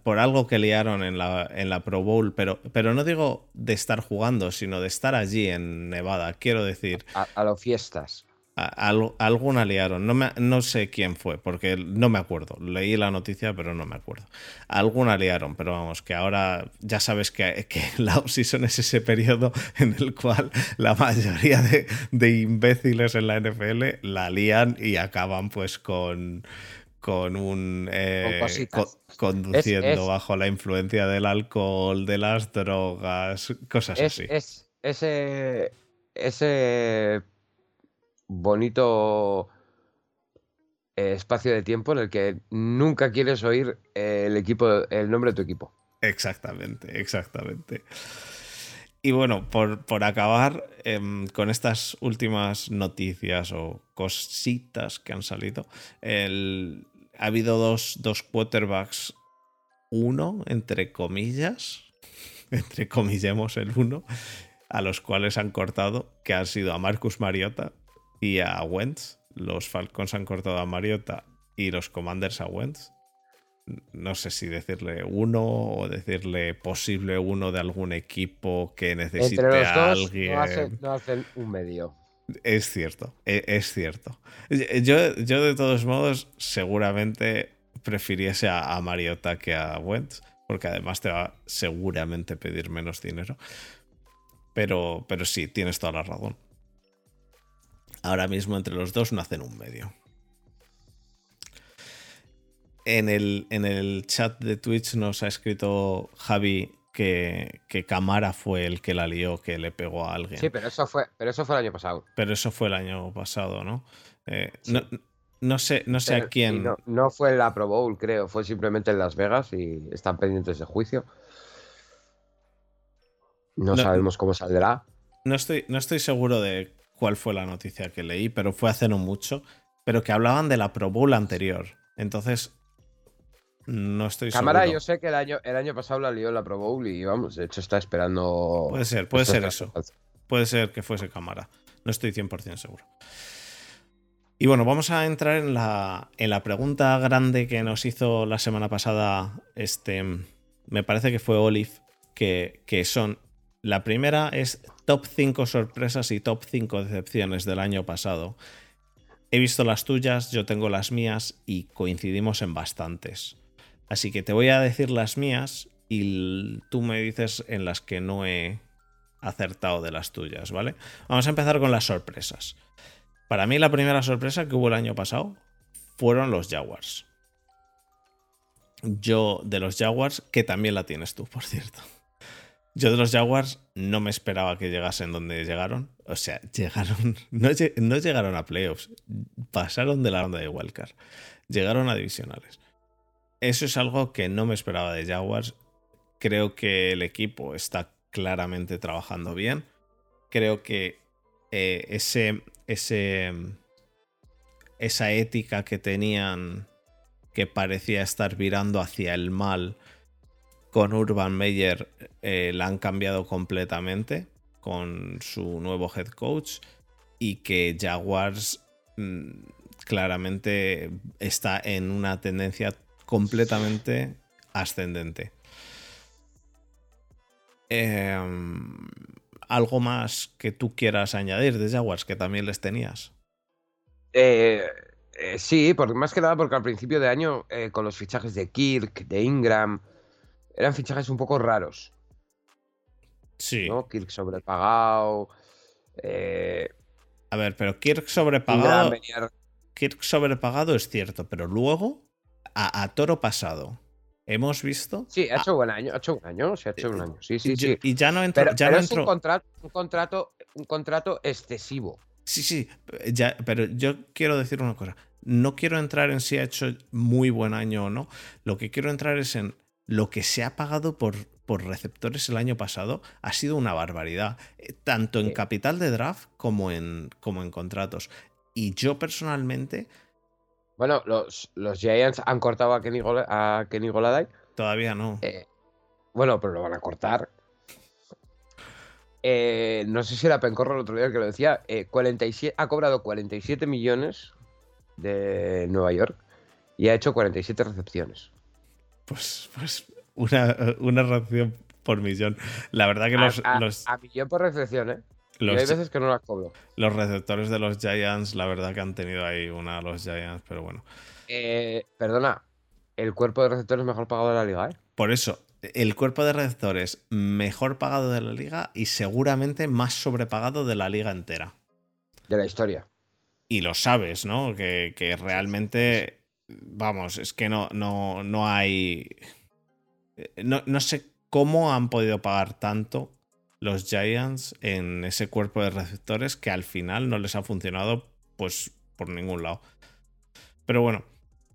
por algo que liaron en la, en la Pro Bowl, pero, pero no digo de estar jugando, sino de estar allí en Nevada. Quiero decir, A, a las fiestas. A- alguna liaron. No, me- no sé quién fue, porque no me acuerdo. Leí la noticia, pero no me acuerdo. Alguna liaron, pero vamos, que ahora ya sabes que, que [LAUGHS] la off-season es ese periodo en el cual la mayoría de, de imbéciles en la NFL la lían y acaban pues con con un eh, Con cositas. co- conduciendo Es- es- bajo la influencia del alcohol, de las drogas, cosas Es, así. es ese, ese bonito eh, espacio de tiempo en el que nunca quieres oír eh, el equipo, el nombre de tu equipo. Exactamente, exactamente. Y bueno, por, por acabar em, con estas últimas noticias o cositas que han salido, el- ha habido dos, dos quarterbacks, uno, entre comillas, [LAUGHS] entre comillemos el uno, a los cuales han cortado, que han sido a Marcus Mariota y a Wentz. Los Falcons han cortado a Mariota y los Commanders a Wentz no sé si decirle uno o decirle posible uno de algún equipo que necesite Entre los a dos alguien. no hacen, no hacen un medio. Es cierto, e- es cierto. Yo, yo de todos modos seguramente prefiriese a, a Mariota que a Wentz, porque además te va seguramente pedir menos dinero. Pero, pero sí, tienes toda la razón. Ahora mismo entre los dos no hacen un medio. En el, en el chat de Twitch nos ha escrito Javi que, que Camara fue el que la lió, que le pegó a alguien. Sí, pero eso fue, pero eso fue el año pasado. Pero eso fue el año pasado, ¿no? Eh, Sí. no, no sé, no sé Pero- a quién. No, no fue en la Pro Bowl, creo, fue simplemente en Las Vegas y están pendientes de juicio. No, No- sabemos cómo saldrá. No estoy, no estoy seguro de cuál fue la noticia que leí, pero fue hace no mucho. Pero que hablaban de la Pro Bowl anterior. Entonces, no estoy Cámara, seguro. yo sé que el año, el año pasado la lió la Pro Bowl y vamos, de hecho está esperando. Puede ser, puede ser eso. Puede ser que fuese cámara. No estoy 100% seguro. Y bueno, vamos a entrar en la, en la pregunta grande que nos hizo la semana pasada. Este, me parece que fue Olive. Que, que son. La primera es top 5 sorpresas y top 5 decepciones del año pasado. He visto las tuyas, yo tengo las mías y coincidimos en bastantes. Así que te voy a decir las mías y tú me dices en las que no he acertado de las tuyas, ¿vale? Vamos a empezar con las sorpresas. Para mí la primera sorpresa que hubo el año pasado fueron los Jaguars. Yo de los Jaguars, que también la tienes tú, por cierto. Yo de los Jaguars no me esperaba que llegasen donde llegaron. O sea, [LAUGHS] llegaron. No, llegaron a playoffs. Pasaron de la ronda de Wildcard. Llegaron a divisionales. Eso es algo que no me esperaba de Jaguars. Creo que el equipo está claramente trabajando bien. Creo que eh, ese, ese, esa ética que tenían que parecía estar virando hacia el mal con Urban Meyer eh, la han cambiado completamente con su nuevo head coach y que Jaguars mm, claramente está en una tendencia completamente ascendente. Em, ¿Algo más que tú quieras añadir de Jaguars que también les tenías? Eh, eh, sí, porque más que nada porque al principio de año con los fichajes de Kirk, de Ingram, eran fichajes un poco raros. Sí. ¿no? Kirk sobrepagado. Eh, a ver, pero Kirk sobrepagado. Kirk sobrepagado es cierto, pero luego, a, toro pasado, hemos visto. Sí, ha hecho buen año, ha hecho un año, sí, ha hecho un año. Sí, sí, sí. Y ya no. Pero, ya no es un contrato, un contrato, un contrato excesivo. Sí, sí, ya, pero yo quiero decir una cosa. No quiero entrar en si ha hecho muy buen año o no. Lo que quiero entrar es en lo que se ha pagado por, por receptores el año pasado ha sido una barbaridad, eh, tanto en capital de draft como en, como en contratos. Y yo personalmente... Bueno, los, los Giants han cortado a Kenny, a Kenny Goladay. Todavía no. Eh, bueno, pero lo van a cortar. Eh, no sé si era Pencorro el otro día que lo decía. 47, ha cobrado 47 millones de Nueva York y ha hecho 47 recepciones pues, pues una, una reacción por millón. La verdad que los. A, los, millón por recepción, ¿eh? hay veces que no las cobro. Los receptores de los Giants, la verdad que han tenido ahí una los Giants, pero bueno. Eh, perdona, el cuerpo de receptores mejor pagado de la liga, ¿eh? Por eso, el cuerpo de receptores mejor pagado de la liga y seguramente más sobrepagado de la liga entera. De la historia. Y lo sabes, ¿no? Que, que realmente vamos, es que no, no, no hay... No, no, sé cómo han podido pagar tanto los Giants en ese cuerpo de receptores que al final no les ha funcionado pues por ningún lado. Pero bueno,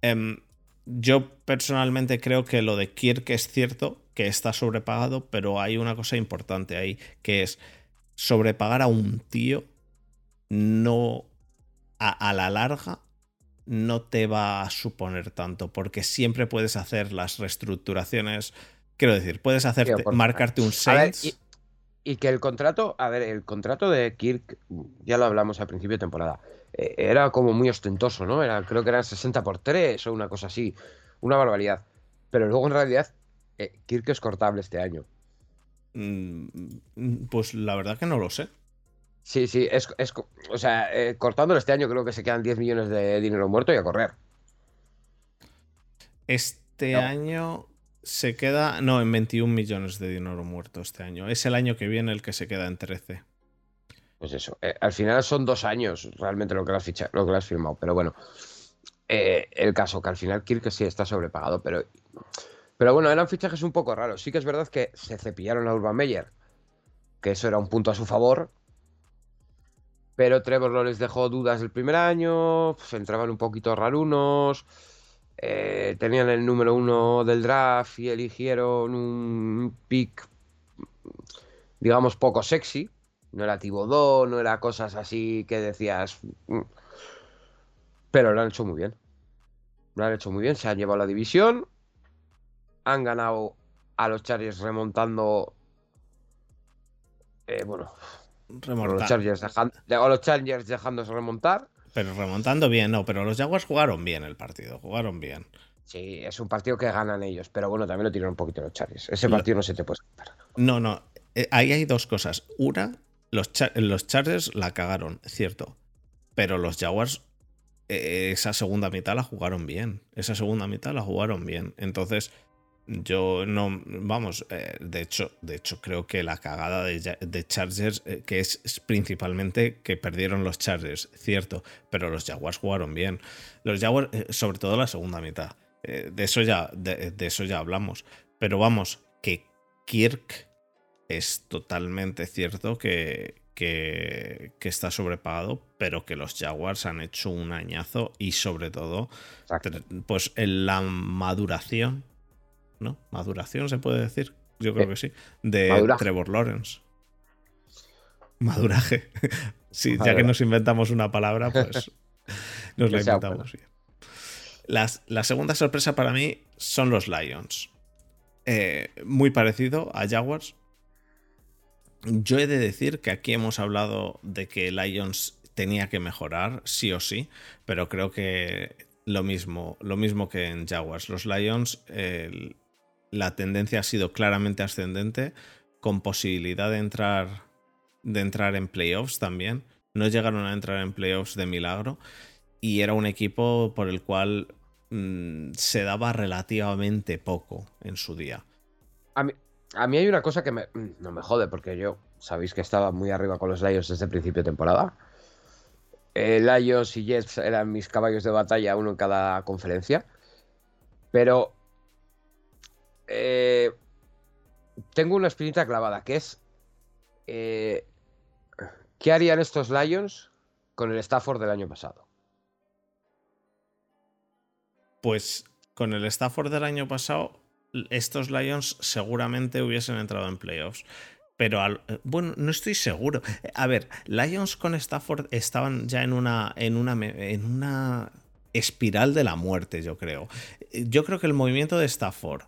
em, yo personalmente creo que lo de Kirk es cierto, que está sobrepagado, pero hay una cosa importante ahí, que es sobrepagar a un tío no a la larga no te va a suponer tanto, porque siempre puedes hacer las reestructuraciones. Quiero decir, puedes hacer marcarte un Saints. y, que el contrato, a ver, el contrato de Kirk, ya lo hablamos al principio de temporada, eh, era como muy ostentoso, ¿no? Era, creo que eran 60 por 3 o una cosa así, una barbaridad. Pero luego en realidad, eh, Kirk es cortable este año. Mm, pues la verdad que no lo sé. Sí, sí, es, o sea, eh, cortándolo este año creo que se quedan 10 millones de dinero muerto y a correr. Este año se queda, no, en 21 millones de dinero muerto este año. Es el año que viene el que se queda en 13. Pues eso, eh, al final son dos años realmente lo que lo has, fichado, lo que has firmado, pero bueno, eh, el caso que al final Kirk sí está sobrepagado, pero, pero bueno, eran fichajes un poco raros. Sí que es verdad que se cepillaron a Urban Meyer, que eso era un punto a su favor, pero Trevor no les dejó dudas el primer año, pues, entraban un poquito rarunos, eh, tenían el número uno del draft y eligieron un pick, digamos, poco sexy. No era Tibodó, no era cosas así que decías. Mm". Pero lo han hecho muy bien. Lo han hecho muy bien, se han llevado la división, han ganado a los Chargers remontando. Eh, bueno, los Chargers, los Chargers dejándose remontar. Pero remontando bien, no, pero los Jaguars jugaron bien el partido, jugaron bien. Sí, es un partido que ganan ellos, pero bueno, también lo tiraron un poquito los Chargers. Ese partido no se te puede escapar. No, no, eh, ahí hay dos cosas. Una, los, los Chargers la cagaron, cierto, pero los Jaguars eh, esa segunda mitad la jugaron bien. Esa segunda mitad la jugaron bien. Entonces, Yo no, vamos, eh, de hecho, de hecho creo que la cagada de, de Chargers, eh, que es, principalmente que perdieron los Chargers, cierto, pero los Jaguars jugaron bien. Los Jaguars, eh, sobre todo la segunda mitad, de eso ya, de, eso ya hablamos. Pero vamos, que Kirk es totalmente cierto que, que, que, está sobrepagado, pero que los Jaguars han hecho un añazo y sobre todo, pues en la maduración ¿no? Maduración se puede decir, yo creo que sí, de Trevor Lawrence. Maduraje. [LAUGHS] sí, ya que nos inventamos una palabra, pues [LAUGHS] nos la inventamos bien. la segunda sorpresa para mí son los Lions. Eh, muy parecido a Jaguars. Yo he de decir que aquí hemos hablado de que Lions tenía que mejorar, sí o sí, pero creo que lo mismo, lo mismo que en Jaguars. Los Lions, la tendencia ha sido claramente ascendente, con posibilidad de entrar, de entrar en playoffs también. No llegaron a entrar en playoffs de milagro y era un equipo por el cual mm, se daba relativamente poco en su día. A mí, a mí hay una cosa que me, mm, no me jode, porque yo sabéis que estaba muy arriba con los Lions desde el principio de temporada. Eh, Lions y Jets eran mis caballos de batalla, uno en cada conferencia. Pero eh, tengo una espinita clavada, que es eh, ¿qué harían estos Lions con el Stafford del año pasado? Pues con el Stafford del año pasado, estos Lions seguramente hubiesen entrado en playoffs. Pero bueno, no estoy seguro. A ver, Lions con Stafford estaban ya en una, en una, en una espiral de la muerte, yo creo. Yo creo que el movimiento de Stafford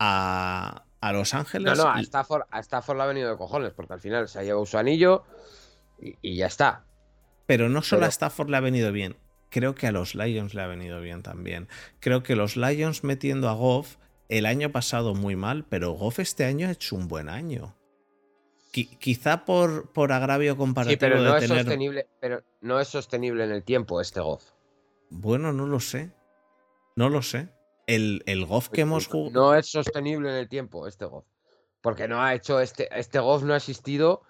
a, Los Ángeles. No, no, a Stafford, a Stafford le ha venido de cojones, porque al final se ha llevado su anillo y, ya está. Pero no solo a Stafford le ha venido bien, creo que a los Lions le ha venido bien también. Creo que los Lions metiendo a Goff el año pasado muy mal, pero Goff este año ha hecho un buen año. quizá por, por agravio comparativo. Sí, pero no es sostenible, pero no es sostenible en el tiempo este Goff. Bueno, no lo sé. No lo sé el, el Goff que hemos jugado. No es sostenible en el tiempo este Goff. Porque no ha hecho este. Este Goff no ha existido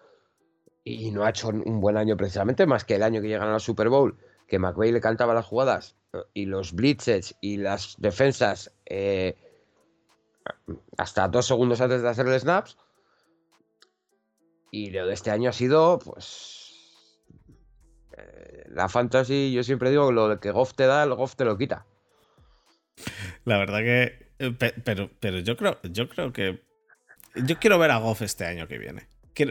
y no ha hecho un buen año precisamente, más que el año que llegan a la Super Bowl, que McVay le cantaba las jugadas y los blitzes y las defensas eh, hasta dos segundos antes de hacer el snaps. Y lo de este año ha sido, pues. Eh, la fantasy, yo siempre digo lo que Goff te da, el Goff te lo quita. La verdad que. Eh, pero, pero yo creo, yo creo que. Yo quiero ver a Goff este año que viene.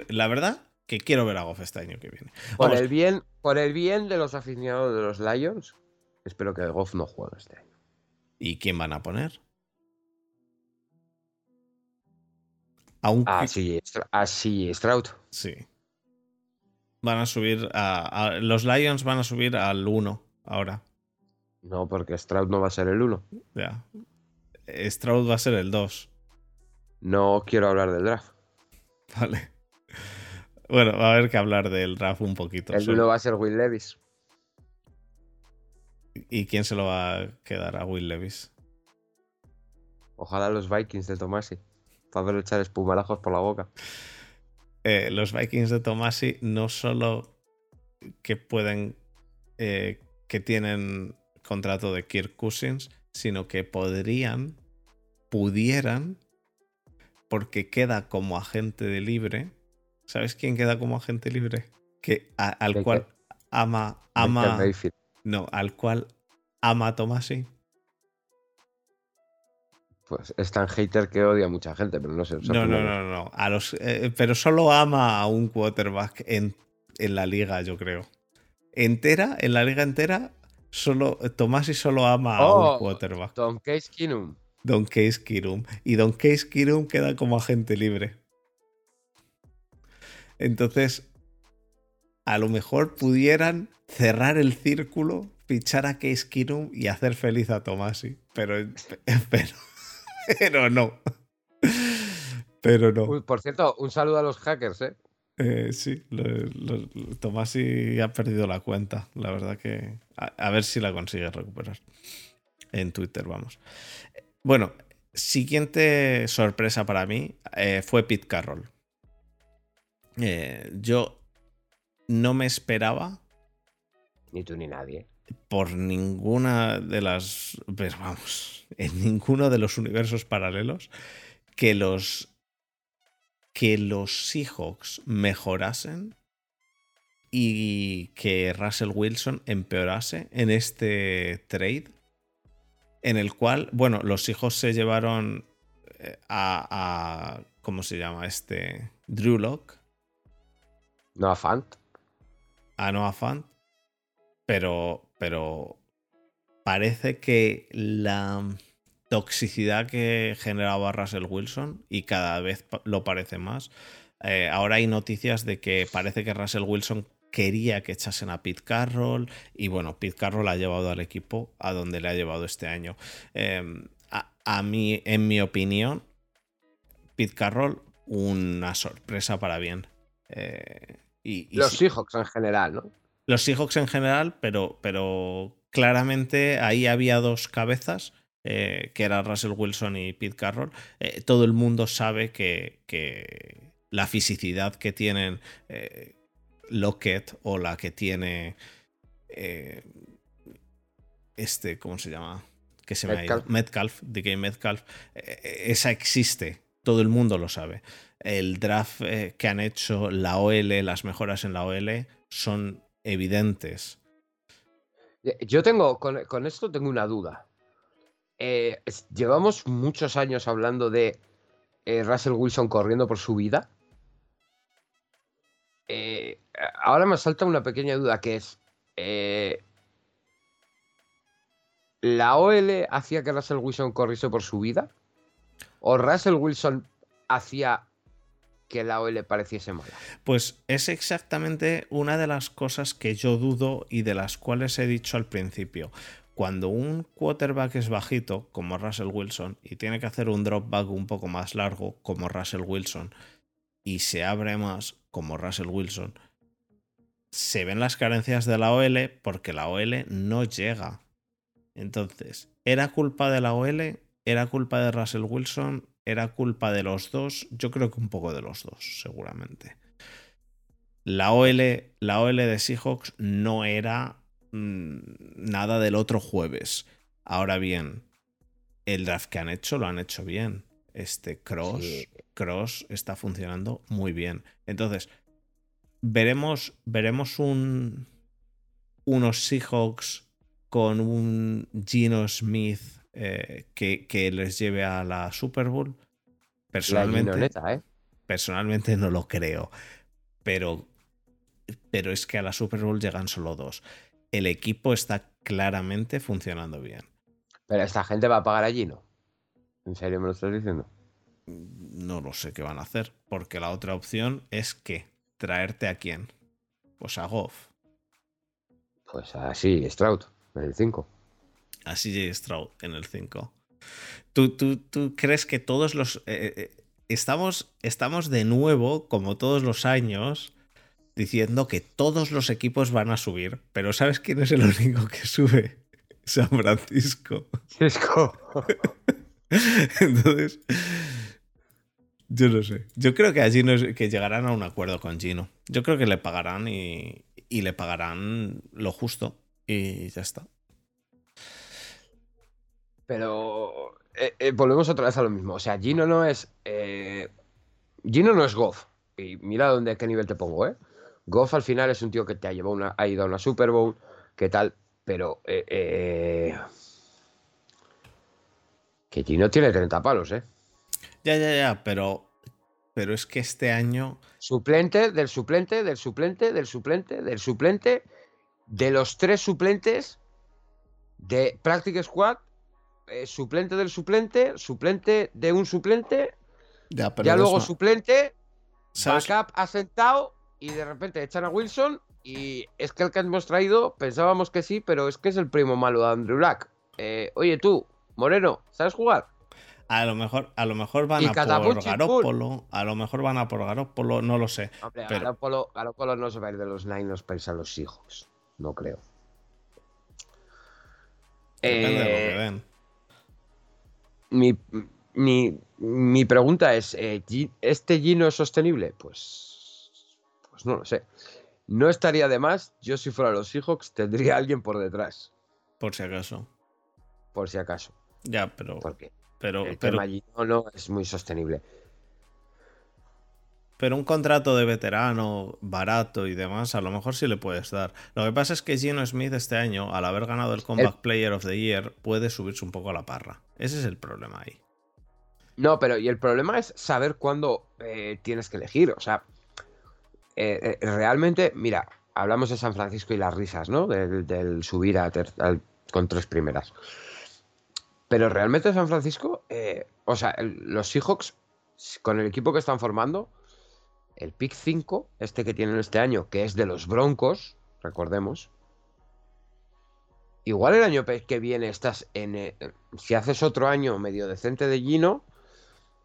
la verdad que quiero ver a Goff este año que viene. Por el, bien, por el bien de los aficionados de los Lions, espero que Goff no juegue este año. ¿Y quién van a poner? Así, así Stroud. Sí. Van a subir a, Los Lions van a subir al 1 ahora. No, porque Stroud no va a ser el 1. Ya. Stroud va a ser el 2. No quiero hablar del draft. [LAUGHS] Vale. Bueno, va a haber que hablar del draft un poquito. El 1 va a ser Will Levis. ¿Y quién se lo va a quedar a Will Levis? Ojalá los Vikings de Tomasi. Para ver echar espumarajos por la boca. Eh, los Vikings de Tomasi no solo que pueden. Eh, que tienen contrato de Kirk Cousins, sino que podrían, pudieran, porque queda como agente de libre. ¿Sabes quién queda como agente libre? Que al cual ama, ama. No, al cual ama a Tomasi. Pues es tan hater que odia a mucha gente, pero no sé. No, no, no, no. A los, eh, pero solo ama a un quarterback en, en la liga, yo creo. Entera, en la liga entera, solo Tomasi solo ama a un oh, quarterback. Don Case Kinum. Don Case Kirum. Y Don Case Kirum queda como agente libre. Entonces, a lo mejor pudieran cerrar el círculo, fichar a Case Kirum y hacer feliz a Tomasi. Pero, [LAUGHS] pero, pero no. Pero no. por cierto, un saludo a los hackers, ¿eh? Eh, sí, Tomasi ha perdido la cuenta. La verdad que. A, ver si la consigue recuperar. En Twitter, vamos. Bueno, Siguiente sorpresa para mí eh, fue Pete Carroll. Eh, yo no me esperaba. Ni tú ni nadie. Por ninguna de las. Pues vamos. En ninguno de los universos paralelos. Que los. Que los Seahawks mejorasen. Y que Russell Wilson empeorase en este trade. En el cual, bueno, los hijos se llevaron eh, a, a ¿Cómo se llama? Este. Drew Lock. No a Fant a Noah Fant, pero, pero parece que la toxicidad que generaba Russell Wilson, y cada vez lo parece más, eh, ahora hay noticias de que parece que Russell Wilson quería que echasen a Pete Carroll y bueno, Pete Carroll ha llevado al equipo a donde le ha llevado este año. Em, a, mí, en mi opinión, Pete Carroll, una sorpresa para bien. Eh, los Seahawks en general, ¿no? Los Seahawks en general, pero, pero claramente ahí había dos cabezas, eh, que era Russell Wilson y Pete Carroll. Eh, todo el mundo sabe que, que la fisicidad que tienen eh, Lockett o la que tiene este, ¿cómo se llama? Que se me ha ido. Metcalf, DK Metcalf, esa existe, todo el mundo lo sabe el draft eh, que han hecho, la OL, las mejoras en la OL, son evidentes. Yo tengo, con, esto tengo una duda. Eh, llevamos muchos años hablando de eh, Russell Wilson corriendo por su vida. ahora me salta una pequeña duda que es, ¿la OL hacía que Russell Wilson corriese por su vida? ¿O Russell Wilson hacía que la OL pareciese mala. Pues es exactamente una de las cosas que yo dudo y de las cuales he dicho al principio. Cuando un quarterback es bajito, como Russell Wilson, y tiene que hacer un drop back un poco más largo, como Russell Wilson, y se abre más, como Russell Wilson, se ven las carencias de la OL porque la OL no llega. Entonces, ¿era culpa de la OL? ¿Era culpa de Russell Wilson? ¿Era culpa de los dos? Yo creo que un poco de los dos, seguramente. La OL, la OL de Seahawks no era mm, nada del otro jueves. Ahora bien, el draft que han hecho lo han hecho bien. Este Cross, Cross está funcionando muy bien. Entonces, veremos, veremos un, unos Seahawks con un Gino Smith eh, que, les lleve a la Super Bowl. Personalmente, ¿eh? personalmente no lo creo. Pero, pero es que a la Super Bowl llegan solo dos. El equipo está claramente funcionando bien. Pero esta gente va a pagar allí, ¿no? ¿En serio me lo estás diciendo? No lo sé qué van a hacer. Porque la otra opción es que traerte a quién. Pues a Goff. Pues así, Stroud, en el 5 a CJ Stroud en el 5. ¿Tú, tú, crees que todos los... Eh, eh, eh, estamos, estamos de nuevo, como todos los años, diciendo que todos los equipos van a subir, pero ¿sabes quién es el único que sube? [LAUGHS] San Francisco. Francisco. [LAUGHS] Entonces, yo no sé. Yo creo que allí no que llegarán a un acuerdo con Gino. Yo creo que le pagarán y, y le pagarán lo justo y ya está. Pero eh, eh, volvemos otra vez a lo mismo. O sea, Gino no es. Eh, Gino no es Goff. Y mira dónde, qué nivel te pongo, ¿eh? Goff al final es un tío que te ha llevado una, ha ido a una Super Bowl, ¿qué tal? Pero. que Gino tiene 30 palos, ¿eh? Ya, ya, ya, pero. Pero es que este año. Suplente, del suplente, del suplente, del suplente, del suplente. De los tres suplentes de Practice Squad, eh, suplente del suplente, suplente de un suplente, ya, luego suplente, backup asentado y de repente echan a Wilson y es que el que hemos traído pensábamos que sí, pero es que es el primo malo de Andrew Luck. Eh, oye tú, Moreno, ¿sabes jugar? A lo mejor, a lo mejor van a por Garópolo, a lo mejor van a por Garópolo, no lo sé. Hombre, no se va a ir de los Niners para los hijos, no creo. Depende de lo que eh, ven mi, ni mi pregunta es, eh, ¿este Gino es sostenible? Pues, pues no lo sé. No estaría de más, yo si fuera los Seahawks tendría a alguien por detrás, Por si acaso. por si acaso. Ya, pero. Porque Pero, el pero, tema no es muy sostenible. pero un contrato de veterano barato y demás, a lo mejor sí le puedes dar. Lo que pasa es que Gino Smith este año, al haber ganado el Comeback Player of the Year, puede subirse un poco a la parra. Ese es el problema ahí. No, pero y el problema es saber cuándo eh, tienes que elegir. O sea, eh, eh, realmente, mira, hablamos de San Francisco y las risas, ¿no? Del, subir a con tres primeras. Pero realmente San Francisco, eh, o sea, los Seahawks, con el equipo que están formando, el pick 5, este que tienen este año, que es de los Broncos, recordemos. Igual el año que viene estás en. si haces otro año medio decente de Gino,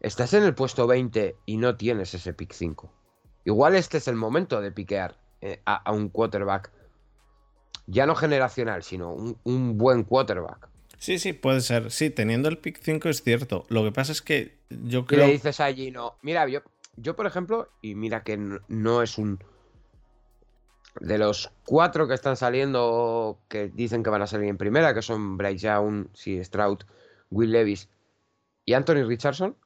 estás en el puesto 20 y no tienes ese pick 5. Igual este es el momento de piquear eh, a, a un quarterback. Ya no generacional, sino un, un buen quarterback. Sí, sí, puede ser. Sí, teniendo el pick 5 es cierto. Lo que pasa es que yo Y le creo. dices a Gino, mira, yo, yo por ejemplo, y mira que no es un... De los cuatro que están saliendo, que dicen que van a salir en primera, que son Bryce Young, sí, Stroud, Will Levis y Anthony Richardson.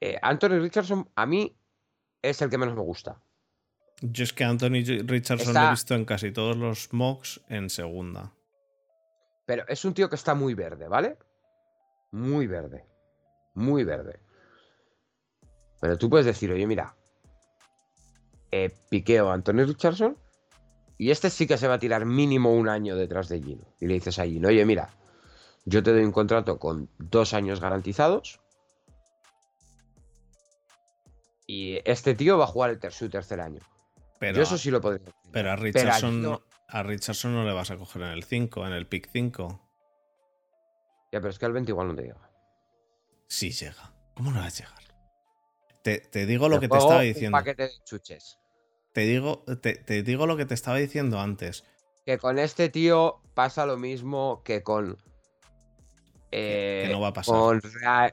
eh, Anthony Richardson a mí es el que menos me gusta. Yo es que Anthony Richardson Está- lo he visto en casi todos los mocks en segunda. Pero es un tío que está muy verde, ¿vale? Muy verde. Muy verde. Pero tú puedes decir, oye, mira, eh, piqueo a Anthony Richardson y este sí que se va a tirar mínimo un año detrás de Gino. Y le dices a Gino, oye, mira, yo te doy un contrato con dos años garantizados y este tío va a jugar el su tercer año. Pero, yo eso sí lo podría decir. pero a Pero Richardson, Gino- a Richardson no le vas a coger en el 5, en el pick 5. Ya, pero es que al 20 igual no te llega. Sí llega. ¿Cómo no vas a llegar? Te, te digo lo Te que te estaba un diciendo. paquete de chuches. Te digo, te, te digo lo que te estaba diciendo antes. que con este tío pasa lo mismo que con. eh, que no va a pasar. Con,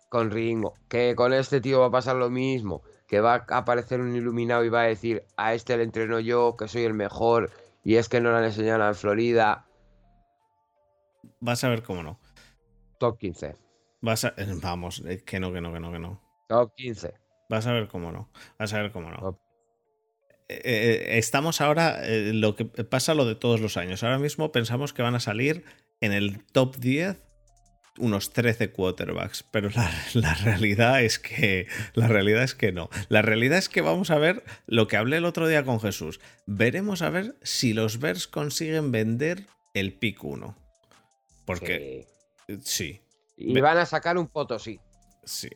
con Ringo. Que con este tío va a pasar lo mismo. Que va a aparecer un iluminado y va a decir: A este le entreno yo, que soy el mejor. Y es que no lo han enseñado en Florida. Vas a ver cómo no. Top 15. Vas a, eh, vamos, eh, que no, que no, que no, que no. Top 15. Vas a ver cómo no. Vas a ver cómo no. Top. Eh, eh, estamos ahora, eh, lo que pasa lo de todos los años. Ahora mismo pensamos que van a salir en el top 10 unos 13 quarterbacks, pero la, la realidad es que la realidad es que no. La realidad es que vamos a ver lo que hablé el otro día con Jesús. Veremos a ver si los Bears consiguen vender el pick 1. Porque Sí. sí, Y Ve- van a sacar un potosí. sí.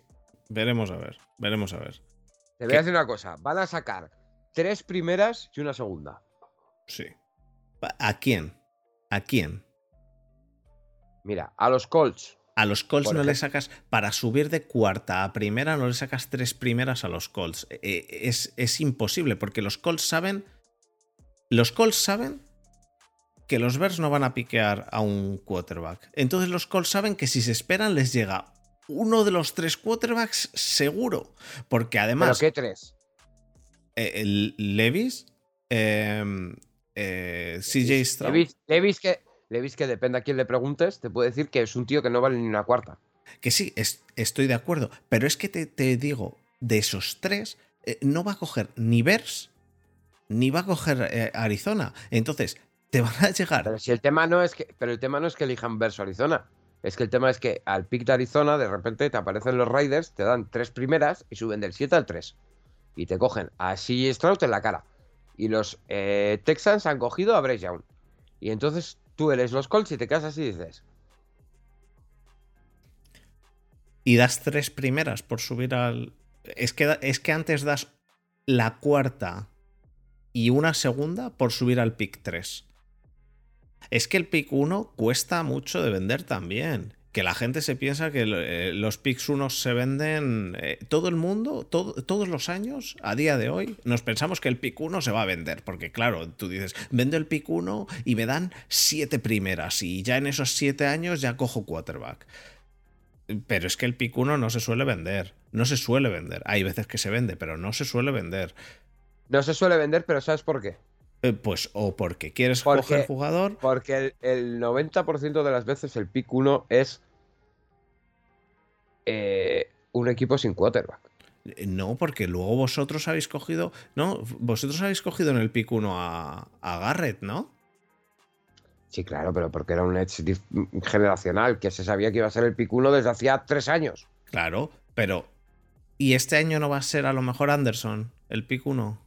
Veremos a ver, veremos a ver. Te voy ¿Qué? a decir una cosa. Van a sacar tres primeras y una segunda. Sí. ¿A quién? ¿A quién? Mira, a los Colts. A los Colts no le sacas, para subir de cuarta a primera, no le sacas tres primeras a los Colts. Eh, es, es imposible, porque los Colts saben. Los Colts saben que los Bears no van a piquear a un quarterback. Entonces los Colts saben que si se esperan les llega uno de los tres quarterbacks seguro. Porque ¿Pero además, qué tres? eh, el Levis, eh, eh, CJ Stroud. Levis, Levis que, Levis que depende a quién le preguntes, te puede decir que es un tío que no vale ni una cuarta. Que sí, es- estoy de acuerdo. Pero es que te, te digo, de esos tres, eh, no va a coger ni Bears, ni va a coger eh, Arizona. Entonces, te van a llegar. Pero si el tema no es que, pero el tema no es que elijan verso Arizona. Es que el tema es que al pick de Arizona, de repente te aparecen los Raiders, te dan tres primeras y suben del 7 al 3. Y te cogen a CJ Stroud en la cara. Y los eh, Texans han cogido a Bryce Young. Y entonces tú eres los Colts y te quedas así y dices, Y das tres primeras por subir al. Es que, es que antes das la cuarta y una segunda por subir al pick 3. Es que el pick 1 cuesta mucho de vender también. Que la gente se piensa que eh, los picks 1 se venden. eh, todo el mundo, todo- todos los años, a día de hoy, nos pensamos que el pick 1 se va a vender. Porque, claro, tú dices, vendo el pick 1 y me dan siete primeras. Y ya en esos siete años ya cojo quarterback. Pero es que el pick 1 no se suele vender. No se suele vender. Hay veces que se vende, pero no se suele vender. No se suele vender, pero ¿sabes por qué? Eh, pues o porque quieres coger jugador. Porque el, 90% de las veces el pick 1 es eh, un equipo sin quarterback. Eh, no, porque luego vosotros habéis cogido. No, vosotros habéis cogido en el pick 1 a, a Garrett, ¿no? Sí, claro, pero porque era un edge generacional, que se sabía que iba a ser el pick 1 desde hacía tres años. Claro, pero. ¿Y este año no va a ser a lo mejor Anderson, el pick 1?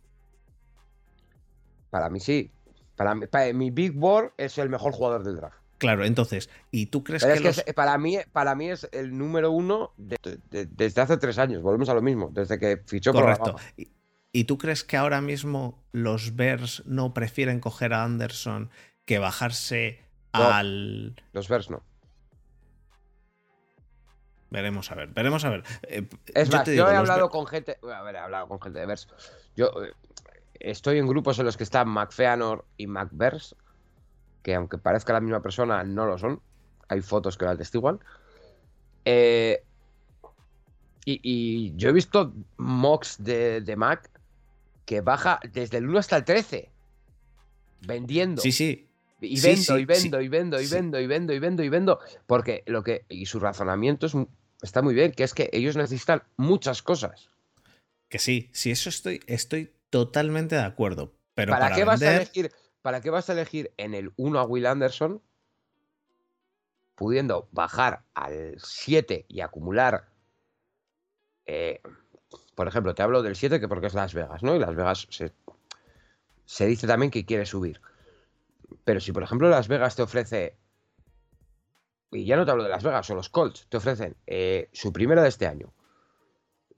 Para mí sí. Para mí, mi Big Board es el mejor jugador del draft. Claro, entonces, ¿y tú crees que, para, mí, para mí es el número uno desde hace tres años? Volvemos a lo mismo, desde que fichó Correcto. ¿Y, ¿Y tú crees que ahora mismo los Bears no prefieren coger a Anderson que bajarse al. Los Bears no. Veremos a ver, veremos a ver. Eh, es más, yo he hablado con gente. A ver, he hablado con gente de Bears. Yo eh, estoy en grupos en los que están McFeanor y McBears, que aunque parezca la misma persona, no lo son. Hay fotos que lo atestiguan. Eh, y, yo he visto mocks de, de, Mac que baja desde el 1 hasta el 13. Vendiendo. Sí, sí. Y vendo, y vendo, y vendo, y vendo, y vendo, y vendo, y vendo. Porque lo que. Y su razonamiento es, está muy bien, que es que ellos necesitan muchas cosas. Que sí, sí, eso estoy, estoy totalmente de acuerdo. Pero ¿Para, qué vas a elegir? ¿Para qué vas a elegir en el 1 a Will Anderson? Pudiendo bajar al 7 y acumular. Eh, por ejemplo, te hablo del 7 que porque es Las Vegas, ¿no? Y Las Vegas se, dice también que quiere subir. Pero si, por ejemplo, Las Vegas te ofrece. Y ya no te hablo de Las Vegas o los Colts, te ofrecen eh, su primera de este año,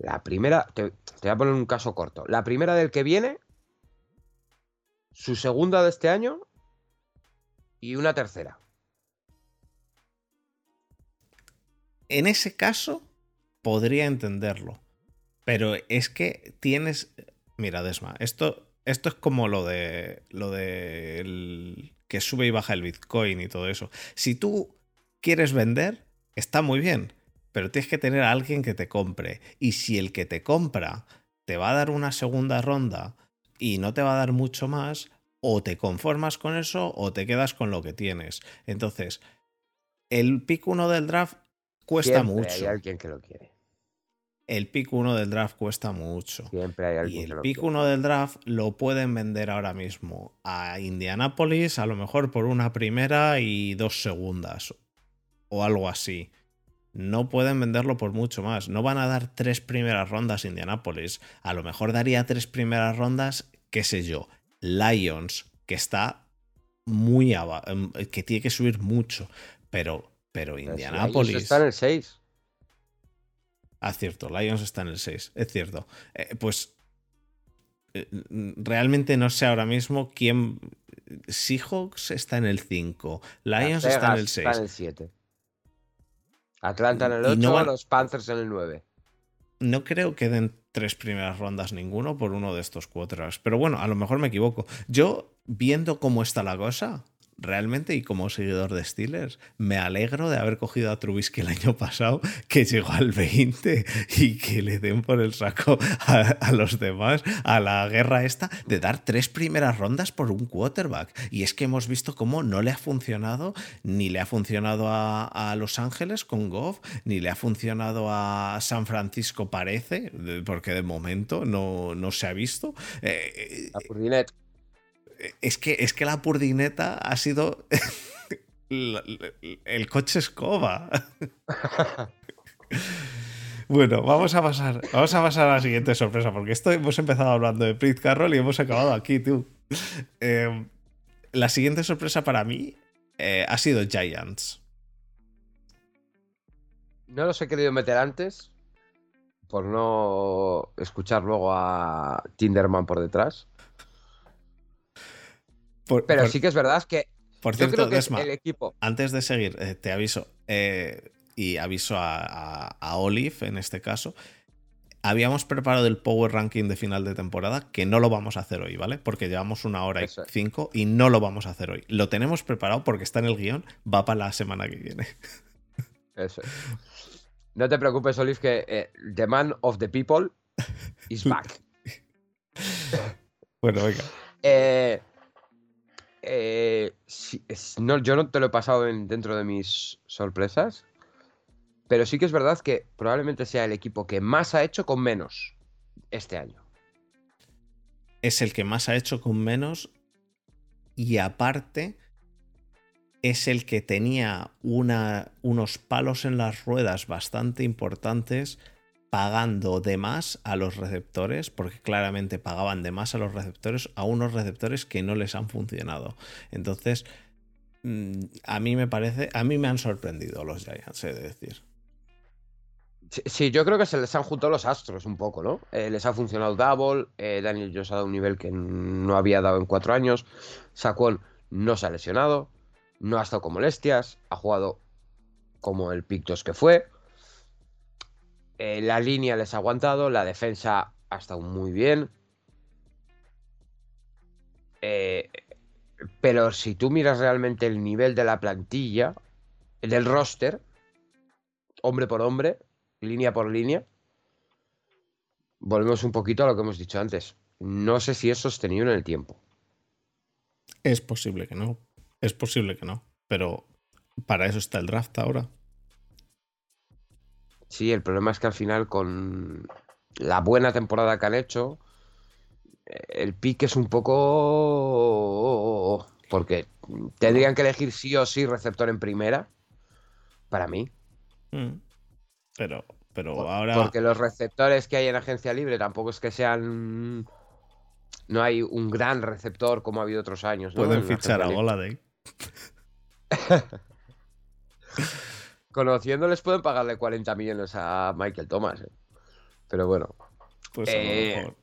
la primera, te, voy a poner un caso corto. La primera del que viene, su segunda de este año y una tercera. En ese caso, podría entenderlo. Pero es que tienes. Mira, Desma, esto, esto es como lo de. Lo de. que sube y baja el Bitcoin y todo eso. Si tú quieres vender, está muy bien pero tienes que tener a alguien que te compre. Y si el que te compra te va a dar una segunda ronda y no te va a dar mucho más, o te conformas con eso o te quedas con lo que tienes. Entonces, el pick 1 del draft cuesta mucho. Hay alguien que lo quiere. El pick 1 del draft cuesta mucho. Siempre hay alguien y el pick 1 del draft lo pueden vender ahora mismo a Indianapolis, a lo mejor por una primera y dos segundas. O algo así no pueden venderlo por mucho más. No van a dar tres primeras rondas Indianapolis. A lo mejor daría tres primeras rondas, qué sé yo, Lions, que está muy abajo, em, que tiene que subir mucho. Pero, pero Indianapolis. está en el 6. Ah, cierto, Lions está en el 6, es cierto. Eh, pues eh, realmente no sé ahora mismo quién. Seahawks está en el 5, Lions está en el 6. Está en el 7. Atlanta en el 8, los Panthers en el 9. No creo que den tres primeras rondas ninguno por uno de estos cuatro. Pero bueno, a lo mejor me equivoco. Yo, viendo cómo está la cosa, realmente, y como seguidor de Steelers, me alegro de haber cogido a Trubisky el año pasado, que llegó al 20 y que le den por el saco a, los demás, a la guerra esta, de dar tres primeras rondas por un quarterback. Y es que hemos visto cómo no le ha funcionado, ni le ha funcionado a, Los Ángeles con Goff, ni le ha funcionado a San Francisco, parece, porque de momento no, no se ha visto. Eh, a es que, es que la purdineta ha sido [LAUGHS] el coche escoba. [LAUGHS] Bueno, vamos a pasar, vamos a pasar a la siguiente sorpresa, porque esto hemos empezado hablando de Pete Carroll y hemos acabado aquí, tú. Em, la siguiente sorpresa para mí eh, ha sido Giants. No los he querido meter antes por no escuchar luego a Tinderman por detrás pero sí que es verdad que. Por cierto, el equipo. Antes de seguir, eh, te aviso. Eh, y aviso a, Olive en este caso. Habíamos preparado el Power Ranking de final de temporada, que no lo vamos a hacer hoy, ¿vale? Porque llevamos una hora y cinco y no lo vamos a hacer hoy. Lo tenemos preparado porque está en el guion, va para la semana que viene. Eso No te preocupes, Olive, que eh, The Man of the People is [LAUGHS] back. bueno, venga. Eh, eh, no, yo no te lo he pasado dentro de mis sorpresas, pero sí que es verdad que probablemente sea el equipo que más ha hecho con menos este año. Es el que más ha hecho con menos y aparte es el que tenía unos palos en las ruedas bastante importantes pagando de más a los receptores, porque claramente pagaban de más a los receptores, a unos receptores que no les han funcionado. Entonces, mm, a mí me parece, a mí me han sorprendido los Giants, he de decir. Sí, yo creo que se les han juntado los astros un poco, ¿no? Eh, les ha funcionado Double, eh, Daniel Jones ha dado un nivel que no había dado en cuatro años, Saquon no se ha lesionado, no ha estado con molestias, ha jugado como el Pictos que fue. Eh, la línea les ha aguantado, la defensa ha estado muy bien. Eh, pero si tú miras realmente el nivel de la plantilla, del roster, hombre por hombre, línea por línea, volvemos un poquito a lo que hemos dicho antes. No sé si es sostenible en el tiempo. Es posible que no. Es posible que no, pero para eso está el draft ahora. Sí, el problema es que al final con la buena temporada que han hecho, el pick es un poco... Porque tendrían que elegir sí o sí receptor en primera, para mí. Mm. Pero, pero ahora... Porque los receptores que hay en agencia libre tampoco es que sean... No hay un gran receptor como ha habido otros años. Pueden fichar a Goladay. [LAUGHS] Conociéndoles pueden pagarle 40 millones a Michael Thomas. ¿eh? Pero bueno. Pues eh,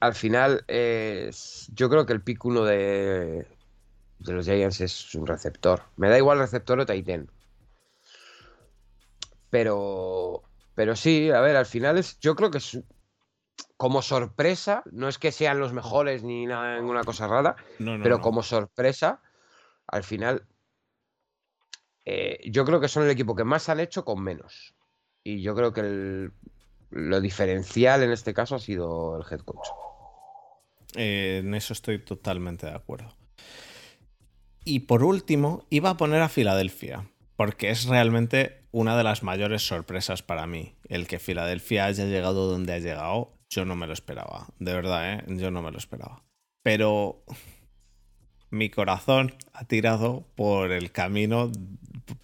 Al final, yo creo que el pick 1 de, de los Giants es un receptor. Me da igual receptor o Titan. Pero, pero sí, a ver, al final es, yo creo que es como sorpresa, no es que sean los mejores ni nada, ninguna cosa rara, pero como sorpresa, al final, eh, yo creo que son el equipo que más han hecho con menos. Y yo creo que lo diferencial en este caso ha sido el head coach. Eh, en eso estoy totalmente de acuerdo. Y por último, iba a poner a Filadelfia, porque es realmente una de las mayores sorpresas para mí. El que Filadelfia haya llegado donde ha llegado, yo no me lo esperaba. De verdad, ¿eh? yo no me lo esperaba. Pero mi corazón ha tirado por el camino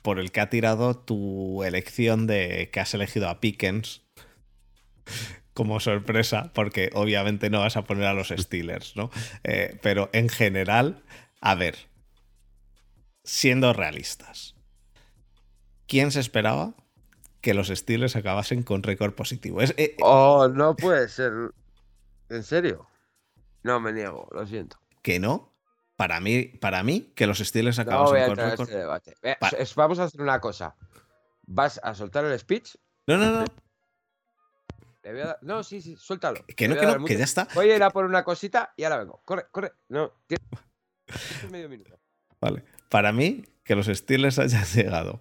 por el que ha tirado tu elección de que has elegido a Pickens como sorpresa, porque obviamente no vas a poner a los Steelers, ¿no? Eh, pero en general, a ver, siendo realistas, ¿quién se esperaba que los Steelers acabasen con récord positivo? Es, eh, oh, no puede ser. ¿En serio? No, me niego, lo siento. ¿Que no? Para mí, para mí que los Steelers acabasen con récord. Este vamos a hacer una cosa. ¿Vas a soltar el speech? No, no, no. No, sí, sí, suéltalo. Que no, que no, que ya está. Voy a ir a por una cosita y ahora vengo. Corre, corre. No, medio minuto. Vale. Para mí, que los Steelers hayan [LAUGHS] llegado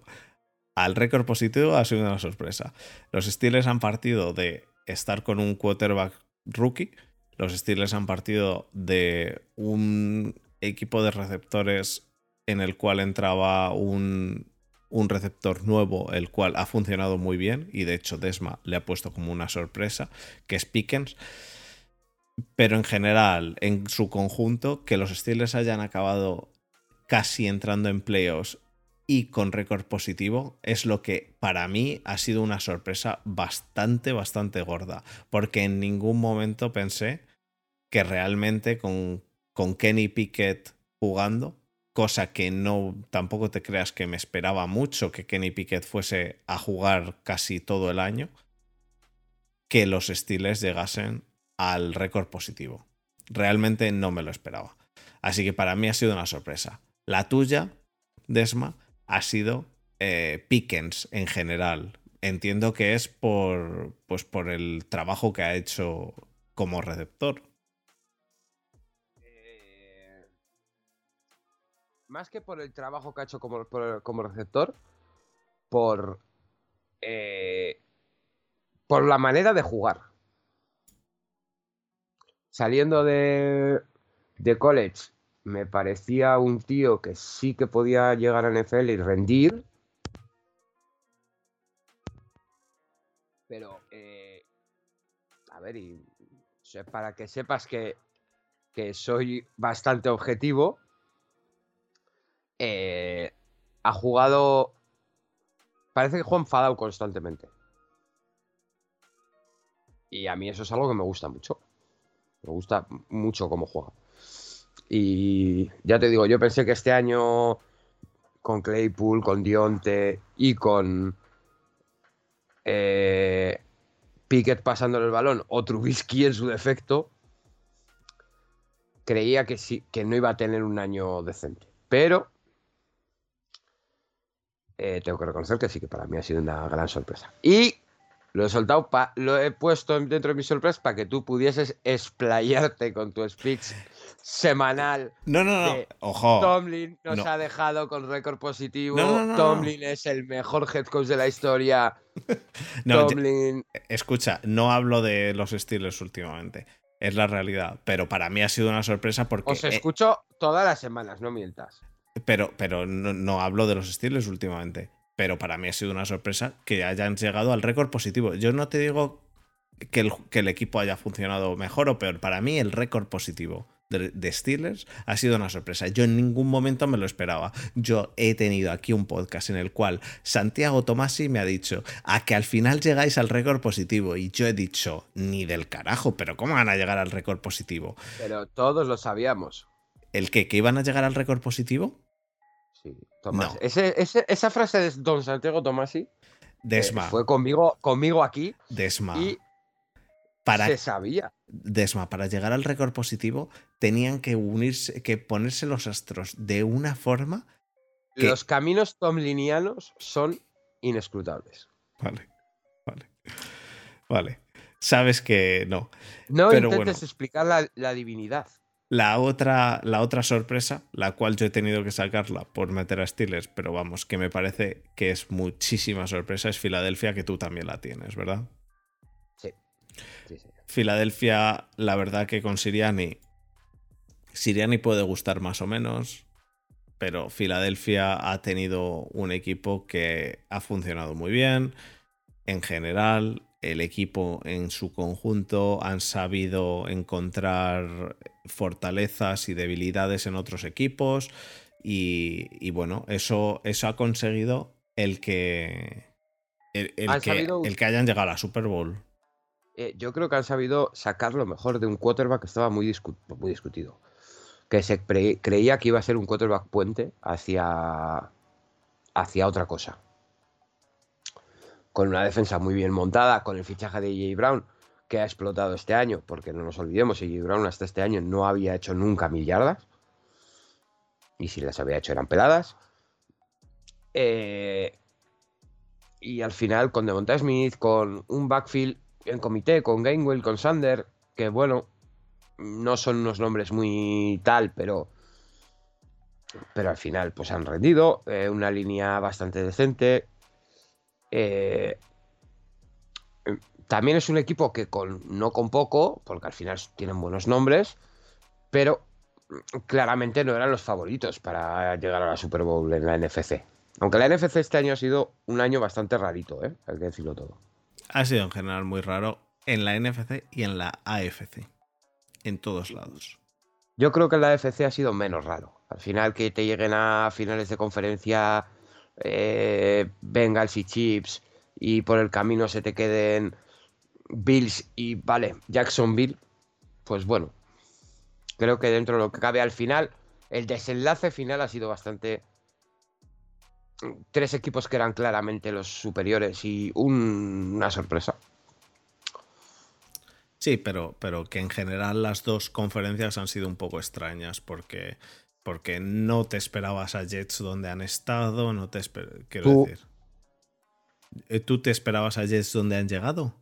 al récord positivo ha sido una sorpresa. Los Steelers han partido de estar con un quarterback rookie. Los Steelers han partido de un equipo de receptores en el cual entraba un, un receptor nuevo, el cual ha funcionado muy bien y de hecho Desma le ha puesto como una sorpresa, que es Pickens. Pero en general, en su conjunto, que los Steelers hayan acabado casi entrando en playoffs y con récord positivo es lo que para mí ha sido una sorpresa bastante, bastante gorda. Porque en ningún momento pensé que realmente con con Kenny Pickett jugando, cosa que no tampoco te creas que me esperaba mucho que Kenny Pickett fuese a jugar casi todo el año, que los Steelers llegasen al récord positivo. Realmente no me lo esperaba. Así que para mí ha sido una sorpresa. La tuya, Desma, ha sido eh, Pickens en general. Entiendo que es por, pues por el trabajo que ha hecho como receptor. Más que por el trabajo que ha hecho como, como receptor, por eh, por la manera de jugar. Saliendo de, de college, me parecía un tío que sí que podía llegar a NFL y rendir. Pero, eh, a ver, y, para que sepas que, que soy bastante objetivo, eh, ha jugado. Parece que juega enfadado constantemente. Y a mí eso es algo que me gusta mucho. Me gusta mucho cómo juega. Y ya te digo, yo pensé que este año con Claypool, con Dionte y con eh, Pickett pasándole el balón o Trubisky en su defecto, creía que sí, que no iba a tener un año decente. Pero eh, tengo que reconocer que sí, que para mí ha sido una gran sorpresa. Y lo he soltado, lo he puesto dentro de mi sorpresa para que tú pudieses explayarte con tu speech semanal. No, no, no. Ojo. Tomlin nos ha dejado con récord positivo. Tomlin es el mejor head coach de la historia. [LAUGHS] Tomlin. Escucha, no hablo de los estilos últimamente. Es la realidad. Pero para mí ha sido una sorpresa porque. Os escucho todas las semanas, no mientas. Pero, pero no, hablo de los estilos últimamente. Pero para mí ha sido una sorpresa que hayan llegado al récord positivo. Yo no te digo que el, que el equipo haya funcionado mejor o peor. Para mí el récord positivo de, Steelers ha sido una sorpresa. Yo en ningún momento me lo esperaba. Yo he tenido aquí un podcast en el cual Santiago Tomasi me ha dicho a que al final llegáis al récord positivo y yo he dicho ni del carajo, pero ¿cómo van a llegar al récord positivo? Pero todos lo sabíamos. ¿El qué? ¿Que iban a llegar al récord positivo? Sí, Tomás. esa frase de Don Santiago Tomasi eh, fue conmigo, conmigo aquí. Desma. Y se sabía. Desma, para llegar al récord positivo tenían que unirse, que ponerse los astros de una forma. Los caminos tomlinianos son inescrutables. Vale, vale. Vale. Sabes que no. No intentes explicar la, divinidad. La otra, la otra sorpresa, la cual yo he tenido que sacarla por meter a Steelers, pero vamos, que me parece que es muchísima sorpresa, es Filadelfia, que tú también la tienes, ¿verdad? Filadelfia, la verdad que con Siriani. Siriani puede gustar más o menos. Pero Filadelfia ha tenido un equipo que ha funcionado muy bien. En general, el equipo en su conjunto han sabido encontrar fortalezas y debilidades en otros equipos. Y, bueno, eso, eso ha conseguido el que, el, que, el que hayan llegado a la Super Bowl. Eh, yo creo que han sabido sacar lo mejor de un quarterback que estaba muy, muy discutido. Que se creía que iba a ser un quarterback puente hacia, hacia otra cosa. Con una defensa muy bien montada, con el fichaje de J. Brown, que ha explotado este año, porque no nos olvidemos, J. Brown hasta este año no había hecho nunca mil yardas. Y si las había hecho eran peladas. Eh, y al final, con Devonta Smith, con un backfield en comité con Gainwell, con Sander, que bueno, no son unos nombres muy tal, pero pero al final pues han rendido, eh, una línea bastante decente. Eh, también es un equipo que con no con poco, porque al final tienen buenos nombres, pero claramente no eran los favoritos para llegar a la Super Bowl en la NFC. Aunque la NFC este año ha sido un año bastante rarito, ¿eh? hay que decirlo todo ha sido en general muy raro en la NFC y en la AFC. En todos lados. Yo creo que en la AFC ha sido menos raro. Al final que te lleguen a finales de conferencia eh, Bengals y Chips y por el camino se te queden Bills y, vale, Jacksonville, pues bueno, creo que dentro de lo que cabe al final, el desenlace final ha sido bastante tres equipos que eran claramente los superiores y una sorpresa. Sí, pero, pero que en general las dos conferencias han sido un poco extrañas porque, porque no te esperabas a Jets donde han estado, no te quiero decir. Eh, ¿Tú te esperabas a Jets donde han llegado?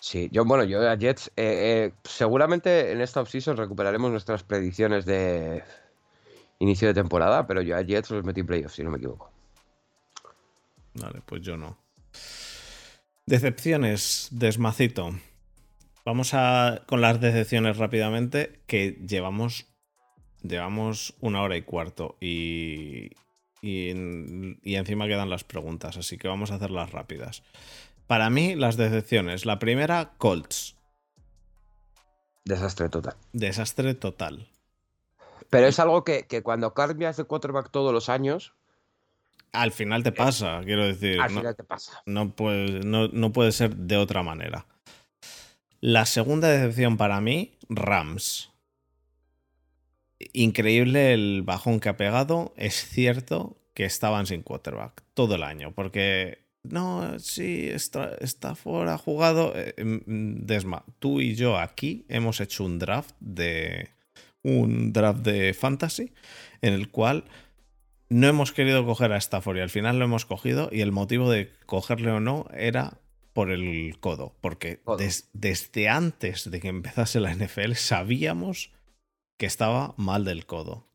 Sí, yo, bueno, yo a Jets, eh, eh, seguramente en esta offseason recuperaremos nuestras predicciones de inicio de temporada, pero yo a Jets los metí en playoffs, si no me equivoco. Vale, pues yo no. Decepciones, desmacito. Vamos a con las decepciones rápidamente, que llevamos, llevamos una hora y cuarto y, y, y encima quedan las preguntas, así que vamos a hacerlas rápidas. Para mí, las decepciones. La primera, Colts. Desastre total. Desastre total. Pero es algo que, que cuando cambias de quarterback todos los años, Al final te pasa, quiero decir. al no- final te pasa. No puede, no, no puede ser de otra manera. La segunda decepción para mí, Rams. Increíble el bajón que ha pegado. Es cierto que estaban sin quarterback todo el año, porque no, sí, está, Stafford ha jugado. eh, mm, Desma, tú y yo aquí hemos hecho un draft de un draft de fantasy en el cual no hemos querido coger a Stafford y al final lo hemos cogido y el motivo de cogerle o no era por el codo, porque des- desde antes de que empezase la NFL sabíamos que estaba mal del codo.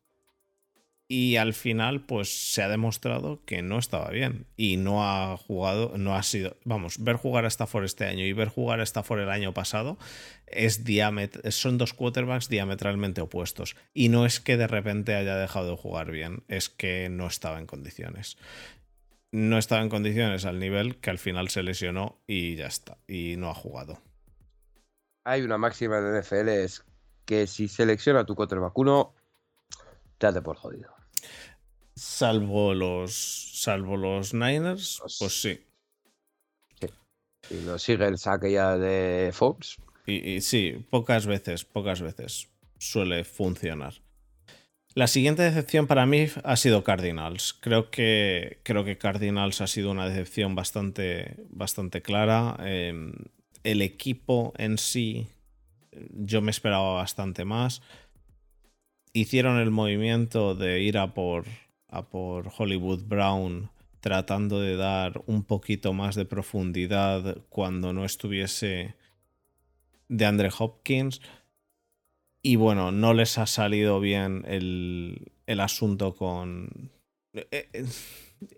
Y al final, pues se ha demostrado que no estaba bien. Y no ha jugado, no ha sido. Vamos, ver jugar a Stafford este año y ver jugar a Stafford el año pasado es son dos quarterbacks diametralmente opuestos. Y no es que de repente haya dejado de jugar bien, es que no estaba en condiciones. No estaba en condiciones al nivel que al final se lesionó y ya está. Y no ha jugado. Hay una máxima en NFL que si selecciona tu quarterback uno, date por jodido. Salvo los. Salvo los Niners, Los- pues sí. Y lo sigue el saque ya de Fox. Y, y sí, pocas veces, pocas veces suele funcionar. La siguiente decepción para mí ha sido Cardinals. Creo que, creo que Cardinals ha sido una decepción bastante, bastante clara. Eh, el equipo en sí, yo me esperaba bastante más. Hicieron el movimiento de ir a por, a por Hollywood Brown tratando de dar un poquito más de profundidad cuando no estuviese de Andre Hopkins. Y bueno, no les ha salido bien el, el asunto con... eh, eh,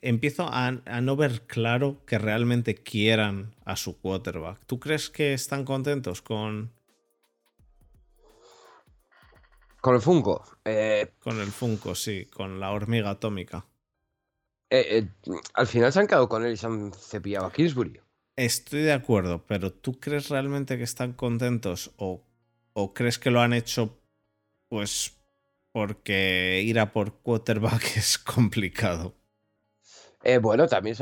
Empiezo a, a no ver claro que realmente quieran a su quarterback. ¿Tú crees que están contentos con, Con el Funko. eh, con el Funko? Sí, con la hormiga atómica. eh, eh, al final se han quedado con él y se han cepillado a Kingsbury. Estoy de acuerdo, pero ¿tú crees realmente que están contentos o, o crees que lo han hecho pues porque ir a por quarterback [LAUGHS] es complicado? Bueno, también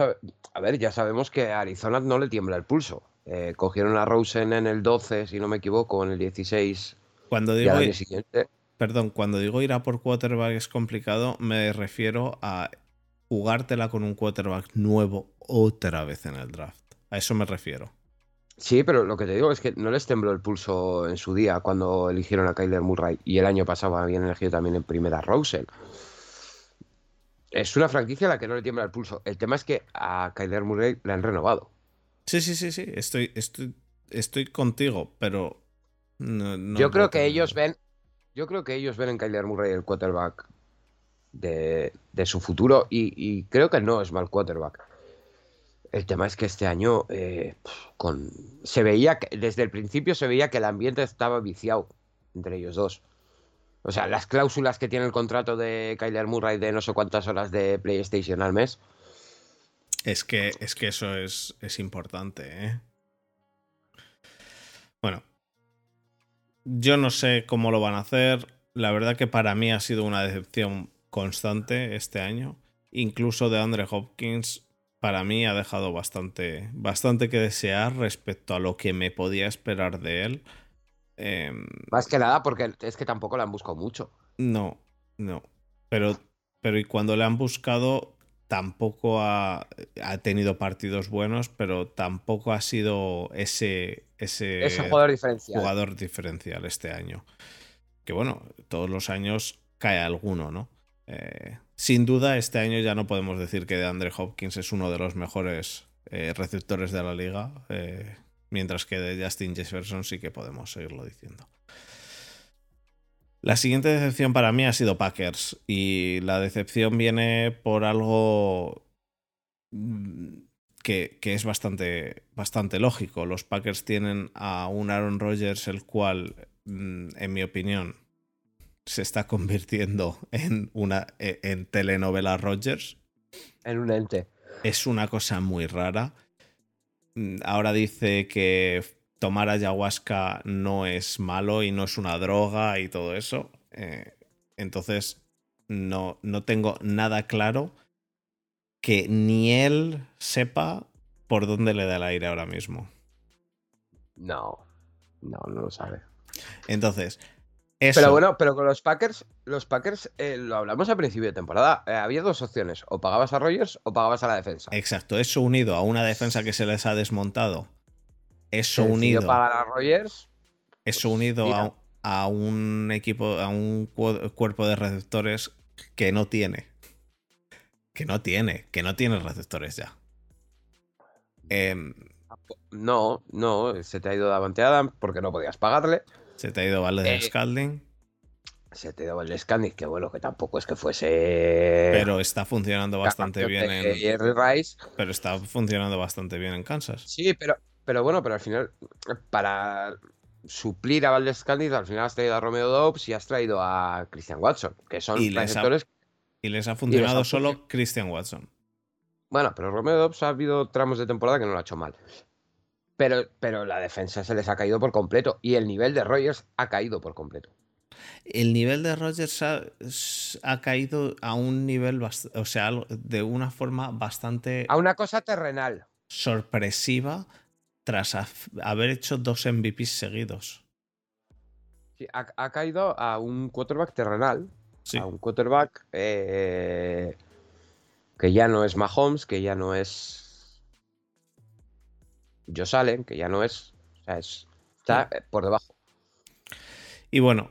a ver, ya sabemos que a Arizona no le tiembla el pulso. Cogieron a Rosen en el 12, si no me equivoco, en el 16 Cuando digo, al año siguiente. Perdón, cuando digo ir a por quarterback es complicado, me refiero a jugártela con un quarterback nuevo otra vez en el draft. A eso me refiero. Sí, pero lo que te digo es que no les tembló el pulso en su día cuando eligieron a Kyler Murray y el año pasado habían elegido también en primera a Rosen. Es una franquicia a la que no le tiembla el pulso. El tema es que a Kyler Murray le han renovado. Sí, sí, sí, sí, estoy, estoy, estoy contigo, pero... no- no yo creo que ellos ven, yo creo que ellos ven en Kyler Murray el quarterback de, su futuro y, creo que no es mal quarterback. El tema es que este año eh, se veía que desde el principio se veía que el ambiente estaba viciado entre ellos dos. O sea, las cláusulas que tiene el contrato de Kyler Murray de no sé cuántas horas de PlayStation al mes. Es que, es que eso es, es importante, ¿eh? Yo no sé cómo lo van a hacer. La verdad que para mí ha sido una decepción constante este año. Incluso de Andre Hopkins, para mí ha dejado bastante, bastante que desear respecto a lo que me podía esperar de él. Em, Más que nada porque es que tampoco la han buscado mucho. no, no. Pero, pero y cuando le han buscado, tampoco ha, ha tenido partidos buenos, pero tampoco ha sido ese, ese, jugador diferencial. jugador diferencial este año. Que bueno, todos los años cae alguno, ¿no? Eh, sin duda, este año ya no podemos decir que DeAndre Hopkins es uno de los mejores eh, receptores de la liga, eh, mientras que de Justin Jefferson sí que podemos seguirlo diciendo. La siguiente decepción para mí ha sido Packers y la decepción viene por algo mm, que, es bastante, bastante lógico. Los Packers tienen a un Aaron Rodgers, el cual, mm, en mi opinión, se está convirtiendo [LAUGHS] en una e, en telenovela Rodgers. En un ente. Es una cosa muy rara. Mm, ahora dice que tomar ayahuasca no es malo y no es una droga y todo eso. Eh, entonces, no, no tengo nada claro que ni él sepa por dónde le da el aire ahora mismo. No, no, no lo sabe. Entonces, Pero bueno, pero con los Packers, los Packers, eh, lo hablamos a principio de temporada, eh, había dos opciones, o pagabas a Rogers o pagabas a la defensa. Exacto, eso unido a una defensa que se les ha desmontado, eso unido... pagar a Rogers... Eso unido a, a un equipo, a un cuerpo de receptores que no tiene. Que no tiene, que no tiene receptores ya. Em, no, no, se te ha ido Davante Adam porque no podías pagarle. Se te ha ido Valdez eh, Scalding. Se te ha ido Valdez Scalding, que bueno, que tampoco es que fuese. Pero está funcionando bastante bien en. Rice. Pero está funcionando bastante bien en Kansas. Sí, pero, pero bueno, pero al final, para suplir a Valdez Scalding, al final has traído a Romeo Dobbs y has traído a Christian Watson, que son y y les ha funcionado solo Christian Watson. Bueno, pero Romeo Dobbs ha habido tramos de temporada que no lo ha hecho mal. Pero, pero la defensa se les ha caído por completo y el nivel de Rogers ha caído por completo. El nivel de Rogers ha, caído a un nivel, o sea, de una forma bastante... A una cosa terrenal. Sorpresiva tras haber hecho dos MVPs seguidos. Sí, ha, caído a un quarterback terrenal. A un quarterback eh, que ya no es Mahomes, que ya no es Josh Allen, que ya no es. O sea, está por debajo. Y bueno,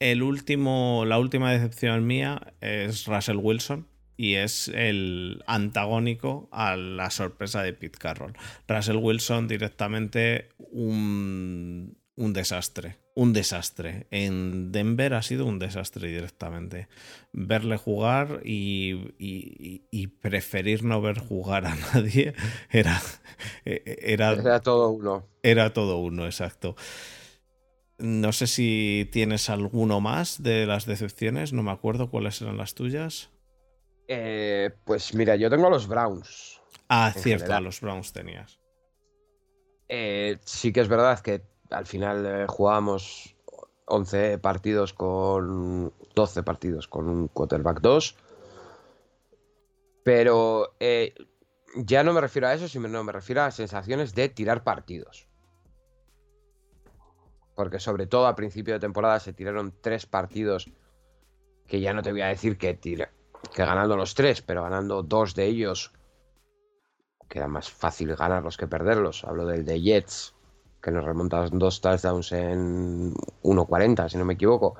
el último, la última decepción mía es Russell Wilson y es el antagónico a la sorpresa de Pete Carroll. Russell Wilson directamente un, un desastre, un desastre. En Denver ha sido un desastre directamente. Verle jugar y, preferir no ver jugar a [LAUGHS] nadie era, era, era todo uno. Era todo uno, exacto. No sé si tienes alguno más de las decepciones, no me acuerdo cuáles eran las tuyas. Eh, pues mira, yo tengo a los Browns. Ah, cierto, a los Browns tenías. Eh, sí que es verdad que al final eh, jugábamos 11 partidos con 12 partidos con un quarterback 2. Pero eh, ya no me refiero a eso, sino me refiero a sensaciones de tirar partidos. Porque sobre todo a principio de temporada se tiraron tres partidos que ya no te voy a decir que, que ganando los tres, pero ganando dos de ellos queda más fácil ganarlos que perderlos. Hablo del de Jets que nos remontas dos touchdowns en 1.40, si no me equivoco,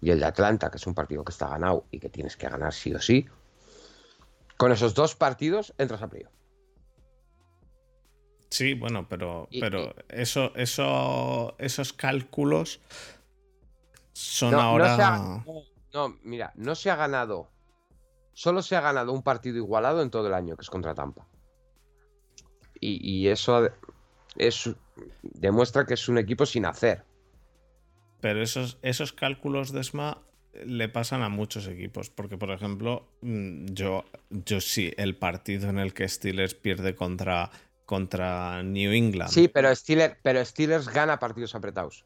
y el de Atlanta, que es un partido que está ganado y que tienes que ganar sí o sí. Con esos dos partidos entras a playoff. Sí, bueno, pero, pero eso, eso, esos cálculos son ahora. no, mira, no se ha ganado. Solo se ha ganado un partido igualado en todo el año, que es contra Tampa. Y, y eso es, demuestra que es un equipo sin hacer. Pero esos, esos cálculos de ESMA le pasan a muchos equipos. Porque, por ejemplo, mm, yo, yo sí, el partido en el que Steelers pierde contra, contra New England. Sí, pero Steelers, pero Steelers gana partidos apretados.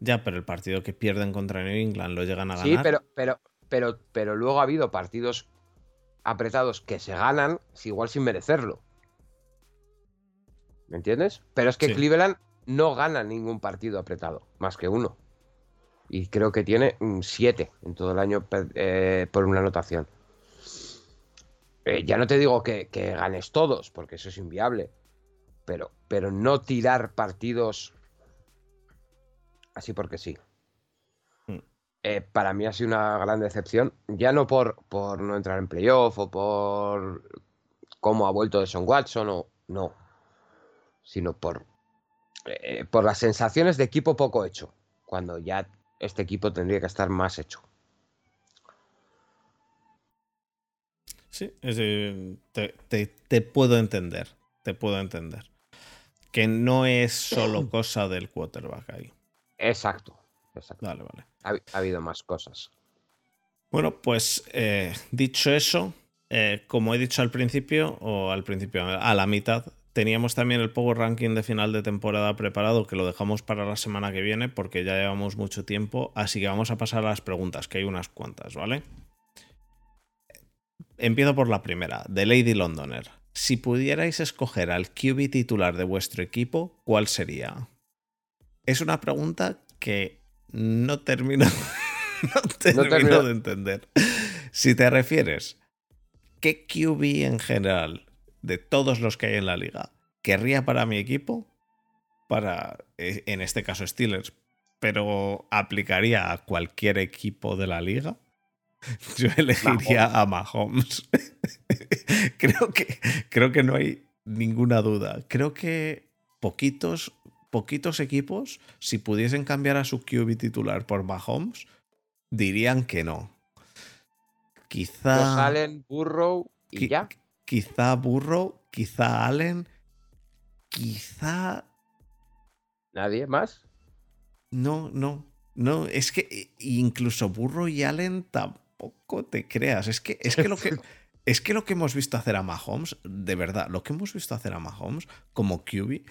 Ya, pero el partido que pierden contra New England lo llegan a ganar. Sí, pero, pero, pero, pero luego ha habido partidos apretados que se ganan, igual sin merecerlo. ¿Me entiendes? Pero es que Cleveland no gana ningún partido apretado, más que uno. Y creo que tiene un 7 en todo el año eh, por una anotación. Eh, ya no te digo que, ganes todos, porque eso es inviable. Pero, pero no tirar partidos así porque sí. Eh, para mí ha sido una gran decepción. Ya no por, por no entrar en playoff o por cómo ha vuelto de Son Watson o no sino por, eh, por las sensaciones de equipo poco hecho, cuando ya este equipo tendría que estar más hecho. sí. te, puedo entender. Te puedo entender. Que no es solo [CLEARS THROAT] cosa del quarterback ahí. Exacto. Exacto. Vale, vale. Ha, habido más cosas. Bueno, pues eh, dicho eso, eh, como he dicho al principio, o al principio, a la mitad, teníamos también el Power Ranking de final de temporada preparado, que lo dejamos para la semana que viene, porque ya llevamos mucho tiempo, así que vamos a pasar a las preguntas, que hay unas cuantas, ¿vale? Empiezo por la primera, de Lady Londoner. Si pudierais escoger al QB titular de vuestro equipo, ¿cuál sería? Es una pregunta que [LAUGHS] no termino, no termino de entender. Si te refieres ¿qué QB en general de todos los que hay en la liga querría para mi equipo? Para, eh, en este caso, Steelers, pero aplicaría a cualquier equipo de la liga. [LAUGHS] Yo elegiría a Mahomes. [LAUGHS] creo, que, creo que no hay ninguna duda. Creo que poquitos, poquitos equipos, si pudiesen cambiar a su QB titular por Mahomes, dirían que no. Quizá. Allen, Burrow y ya. Quizá Burrow, quizá Allen, quizá. ¿Nadie más? No, no. No, es que incluso Burrow y Allen tampoco te creas. Es que, es que lo que. [LAUGHS] Es que lo que hemos visto hacer a Mahomes, de verdad, lo que hemos visto hacer a Mahomes como QB,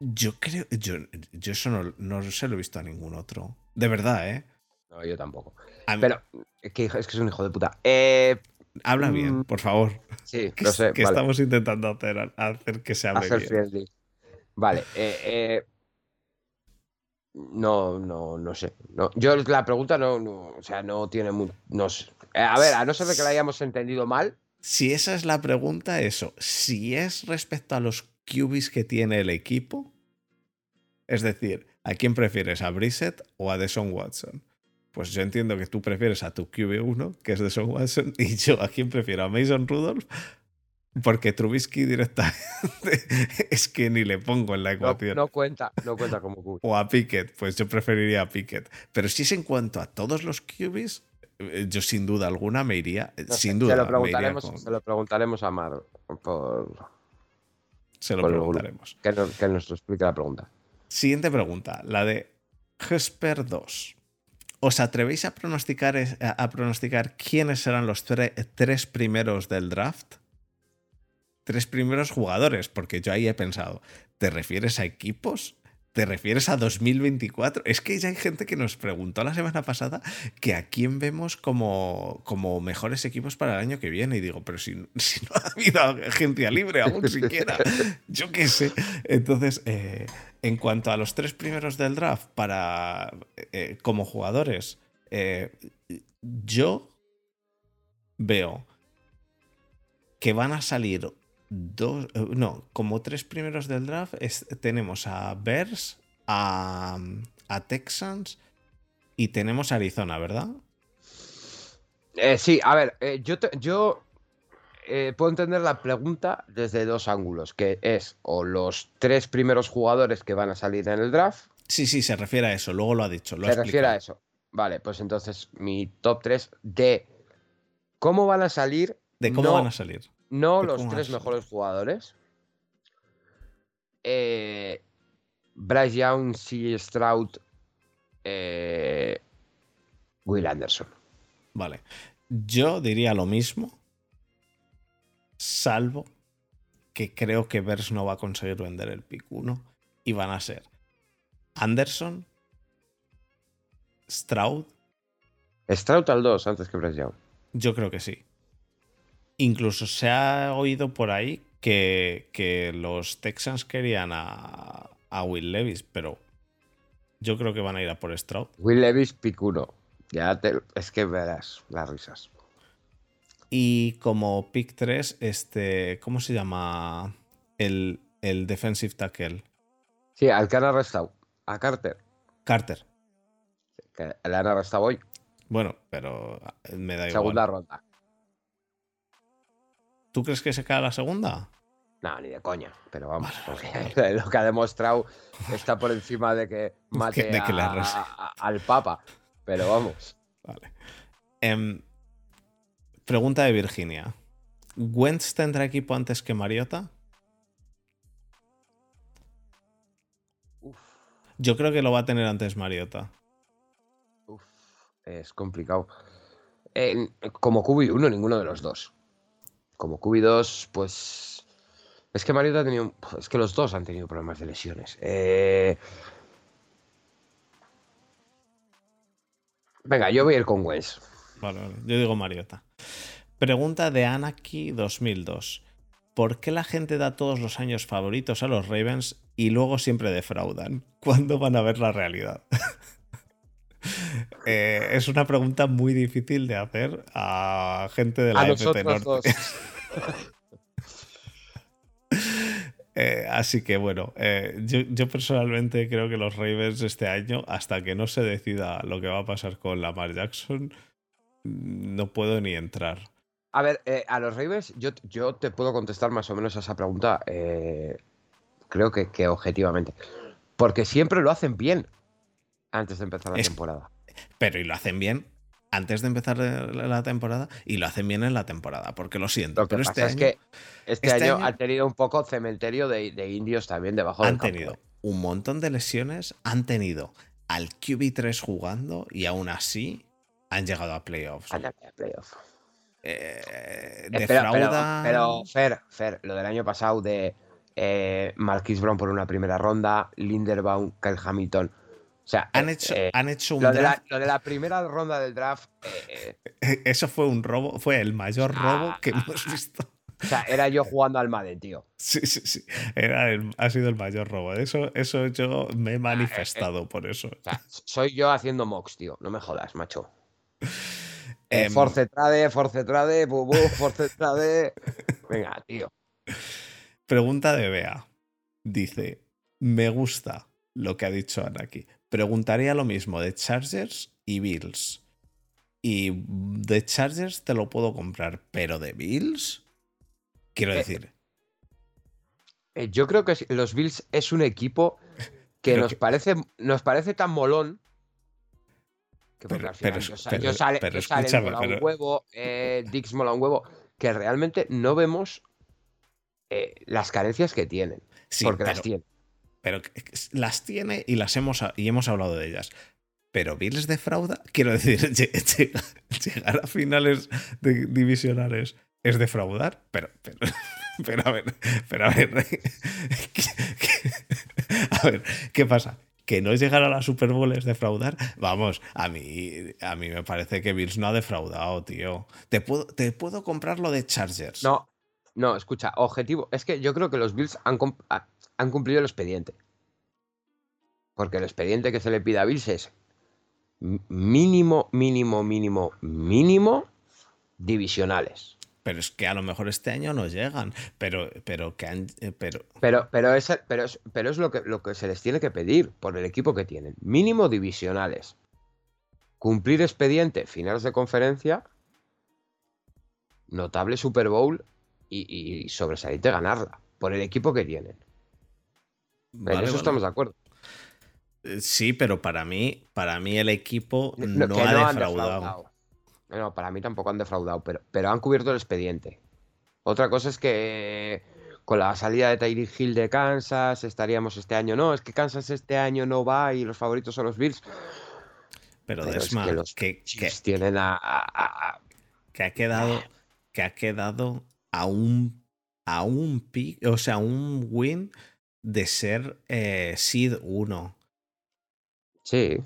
yo creo. Yo, yo eso no, no se lo he visto a ningún otro. De verdad, ¿eh? No, yo tampoco. Pero es que, es un hijo de puta. Eh, Habla bien, mm, por favor. Sí, lo sé. Que estamos intentando hacer, hacer que se hable bien. Vale. Eh, eh, no, no, no sé. No, yo la pregunta no, o sea, no tiene. No a ver, a no ser que la hayamos entendido mal. Si esa es la pregunta, eso. Si es respecto a los QBs que tiene el equipo, es decir, ¿a quién prefieres? ¿A Brissett o a Deshaun Watson? Pues yo entiendo que tú prefieres a tu QB1, que es de Son Watson, [LAUGHS] y yo a quién prefiero, a Mason Rudolph, porque Trubisky directamente [LAUGHS] es que ni le pongo en la ecuación. No, cuenta, no cuenta como QB. O a Pickett, pues yo preferiría a Pickett. Pero si es en cuanto a todos los QBs, eh, yo sin duda alguna me iría, sin duda. Se lo preguntaremos, se lo preguntaremos a Mar por... Se lo preguntaremos. Que nos, que nos explique la pregunta. Siguiente pregunta, la de Hesper 2. ¿Os atrevéis a pronosticar, a pronosticar quiénes serán los tres primeros del draft? Tres primeros jugadores, porque yo ahí he pensado, ¿te refieres a equipos? ¿Te refieres a 2024? Es que ya hay gente que nos preguntó la semana pasada que a quién vemos como, como mejores equipos para el año que viene. Y digo, pero si, no ha habido agencia libre aún siquiera, [LAUGHS] yo qué sé. Entonces, eh, en cuanto a los tres primeros del draft para eh, como jugadores, eh, yo veo que van a salir dos, eh, no, como tres primeros del draft tenemos a Bears, a, Texans y tenemos a Arizona, ¿verdad? sí, a ver, yo, yo eh, puedo entender la pregunta desde dos ángulos, que es o los tres primeros jugadores que van a salir en el draft. Sí, sí, se refiere a eso, luego lo ha dicho. se refiere a eso. Vale, pues entonces mi top 3 de cómo van a salir. De cómo van a salir. No los tres mejores jugadores. Eh, Bryce Young, C. Stroud, eh, Will Anderson. Vale. Yo diría lo mismo salvo que creo que Vers no va a conseguir vender el pick 1 y van a ser Anderson, Stroud. Stroud al 2 antes que Bryce Yo creo que sí. Incluso se ha oído por ahí que, los Texans querían a, Will Levis, pero yo creo que van a ir a por Stroud. Will Levis, pick 1. Ya es que verás las risas. Y como pick 3, este, ¿cómo se llama el, el defensive tackle? Sí, al que han arrestado. A Carter. Carter. Que le han arrestado hoy. Bueno, pero me da igual. Segunda ronda. ¿Tú crees que se cae la segunda? No, ni de coña. Pero vamos, [LAUGHS] lo que ha demostrado está por encima de que [LAUGHS] mate al Papa. Pero vamos. Vale. Em, Pregunta de Virginia. ¿Wentz tendrá equipo antes que Mariota? Yo creo que lo va a tener antes Mariota. Uf, es complicado. como QB1, ninguno de los dos. Como QB2, pues. Es que Mariota ha tenido. Es que los dos han tenido problemas de lesiones. Eh, venga, yo voy a ir con Wentz. Vale, vale. Yo digo Mariota. Pregunta de Anaki 2002. ¿Por qué la gente da todos los años favoritos a los Ravens y luego siempre defraudan? [LAUGHS] ¿Cuándo van a ver la realidad? Eh, es una pregunta muy difícil de hacer a gente de la FP Norte. [LAUGHS] Eh, así que bueno, eh, yo, yo, personalmente creo que los Ravens este año, hasta que no se decida lo que va a pasar con Lamar Jackson, no puedo ni entrar. A ver, a los Ravens, yo, yo te puedo contestar más o menos a esa pregunta. creo que, que, objetivamente. Porque siempre lo hacen bien antes de empezar la temporada. Pero y lo hacen bien antes de empezar la temporada y lo hacen bien en la temporada, porque lo siento. pero este es que este, este año, ha tenido un poco cementerio de, indios también debajo han del Han tenido un montón de lesiones, han tenido al QB3 jugando y aún así han llegado a playoffs. Han llegado a playoffs. Eh, defrauda... pero, Fer, Fer, lo del año pasado de eh, Marquis Brown por una primera ronda, Linderbaum, Kyle Hamilton sea, han eh, hecho, eh, han hecho un lo, de la, lo, de la, primera ronda del draft. Eh, [LAUGHS] eso fue un robo, fue el mayor robo que hemos visto. O sea, era yo jugando al Madden, tío. Sí, sí, sí. Era ha sido el mayor robo. Eso, eso yo me he manifestado por eso. O sea, soy yo haciendo mocks, tío. No me jodas, macho. [LAUGHS] Eh, force trade, force trade, force trade. Venga, tío. Pregunta de Bea. Dice: Me gusta lo que ha dicho Ana aquí. Preguntaría lo mismo de Chargers y Bills. Y de Chargers te lo puedo comprar, pero de Bills, quiero eh, decir. Eh, yo creo que los Bills es un equipo que nos, Parece, nos parece tan molón. Que porque al final yo, sale, mola un huevo, eh, Dix mola un huevo, que realmente no vemos las carencias que tienen. porque las tienen pero las tiene y las hemos, y hemos hablado de ellas. Pero Bills defrauda, [LAUGHS] quiero decir, [LAUGHS] llegar a finales de divisionales es defraudar, pero, pero, [LAUGHS] pero a ver, pero a ver, a ver, ¿qué pasa? que no llegar a la Super Bowl es defraudar. Vamos, a mí, a mí me parece que Bills no ha defraudado, tío. Te puedo, te puedo comprar lo de Chargers. No, no, escucha, objetivo. Es que yo creo que los Bills han, han cumplido el expediente. Porque el expediente que se le pide a Bills es mínimo, mínimo, mínimo, mínimo divisionales. Pero es que a lo mejor este año no llegan, pero, pero que han, eh, pero... Pero, pero es, pero es, pero es lo, que, lo que se les tiene que pedir por el equipo que tienen. Mínimo divisionales. Cumplir expediente, finales de conferencia, notable Super Bowl y, y sobresalirte ganarla por el equipo que tienen en eso estamos de acuerdo. Eh, sí, pero para mí, para mí el equipo no, ha defraudado. No, para mí tampoco han defraudado, pero, pero han cubierto el expediente. Otra cosa es que con la salida de Tyreek Hill de Kansas estaríamos este año. No, es que Kansas este año no va y los favoritos son los Bills. Pero, Desma, que los que, tienen a, que ha quedado que ha quedado a un a un pick, o sea, un win de ser eh, Seed 1. Sí.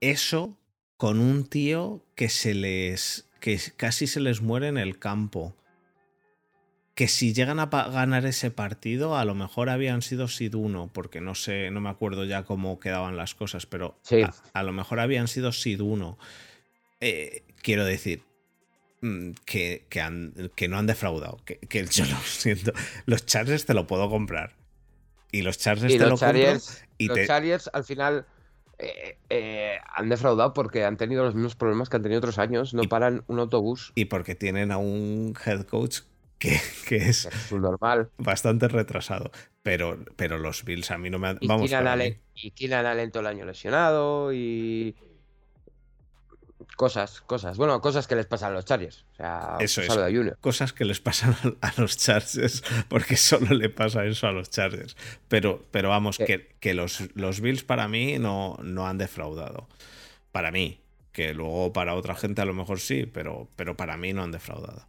Eso con un tío que se les. que casi se les muere en el campo. Que si llegan a ganar ese partido, a lo mejor habían sido Seed 1, porque no sé, no me acuerdo ya cómo quedaban las cosas, pero a, lo mejor habían sido Seed 1. Eh, quiero decir, mm, que, que, no han defraudado. Que, que, yo lo siento. Los Chargers te lo puedo comprar. Y los Chargers te los Chargers, y los Chargers al final eh, eh, han defraudado porque han tenido los mismos problemas que han tenido otros años. No paran un autobús. Y porque tienen a un head coach que, que es, es normal. bastante retrasado. Pero, pero los Bills a mí no me han. Y vamos Keenan Allen, y Allen todo el año lesionado. Y. Cosas, cosas. Bueno, cosas que les pasan a los Chargers. O sea, Eso es. Cosas que les pasan a a los Chargers, [LAUGHS] porque solo le pasa eso a los Chargers. Pero, pero vamos, Eh. que, que los, los Bills para mí no, no han defraudado. Para mí. Que luego para otra gente a lo mejor sí, pero, pero para mí no han defraudado.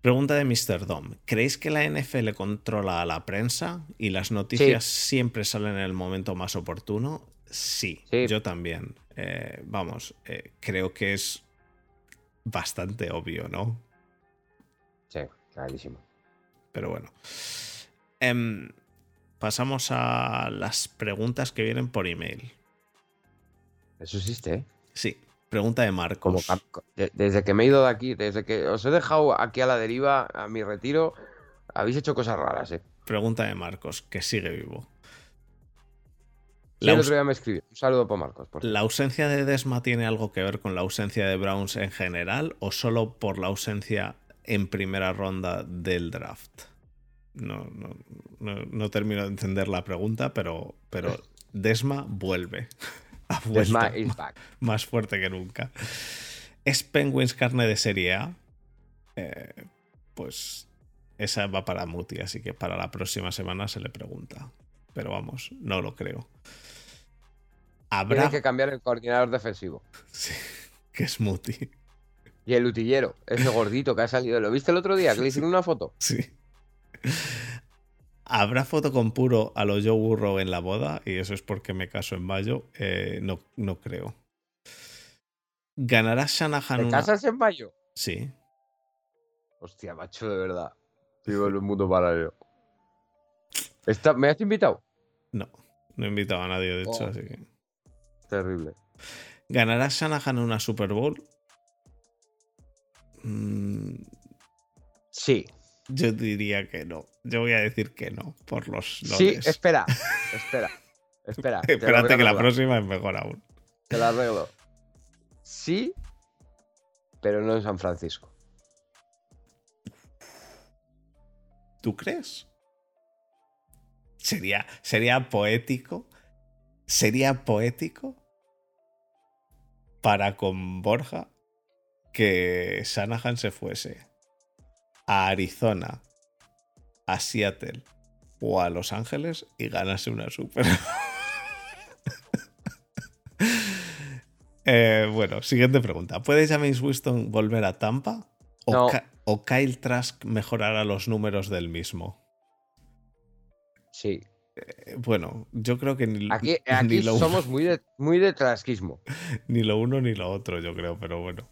Pregunta de Mr. Dom. ¿Creéis que la NFL controla a la prensa y las noticias siempre salen en el momento más oportuno? Sí, Sí. yo también. Eh, vamos, eh, creo que es bastante obvio, ¿no? Sí, clarísimo. Pero bueno. Em, pasamos a las preguntas que vienen por email. Eso existe, ¿eh? Sí, pregunta de Marcos. desde que me he ido de aquí, desde que os he dejado aquí a la deriva, a mi retiro, habéis hecho cosas raras, ¿eh? Pregunta de Marcos, que sigue vivo. La el otro día me escribió. Un saludo para Marcos. Por ¿La ausencia de Desma tiene algo que ver con la ausencia de Browns en general o solo por la ausencia en primera ronda del draft? No, no, no, no termino de entender la pregunta, pero, pero [LAUGHS] Desma vuelve. [LAUGHS] Ha Desma is [LAUGHS] back. más fuerte que nunca. ¿Es Penguins carne de serie A? Eh, pues esa va para Muti, así que para la próxima semana se le pregunta. Pero vamos, no lo creo. Habrá que cambiar el coordinador defensivo. Sí, [LAUGHS] que es Muti. Y el utillero, ese gordito que ha salido. ¿Lo viste el otro día? Que le [LAUGHS] hicieron una foto. Sí. ¿Habrá foto con puro a lo Joe Burrow en la boda? Y eso es porque me caso en mayo. Eh, no, no creo. ¿Ganará Shanahan ¿Te una... casas en mayo? Sí. Hostia, macho, de verdad. Vivo en un mundo paralelo. ¿Me has invitado? No. No he invitado a nadie, de hecho, Oh. así que... Terrible. ¿Ganará Shanahan una Super Bowl? Mm, Sí. yo diría que no. Yo voy a decir que no, por los Sí, [LAUGHS] espera. Espera. Espera. Espérate que la próxima es mejor aún. Te lo arreglo. Sí, pero no en San Francisco. ¿Tú crees? Sería, sería poético. Sería poético para con Borja que Shanahan se fuese a Arizona, a Seattle o a Los Ángeles y ganase una Super. [LAUGHS] Eh, bueno, siguiente pregunta. ¿Puede James Winston volver a Tampa? ¿O, No. O Kyle Trask mejorará los números del mismo? Sí. Eh, Bueno, yo creo que ni, Aquí, [LAUGHS] ni aquí lo, somos muy de, muy de trasquismo. [LAUGHS] ni lo uno ni lo otro, yo creo, pero bueno.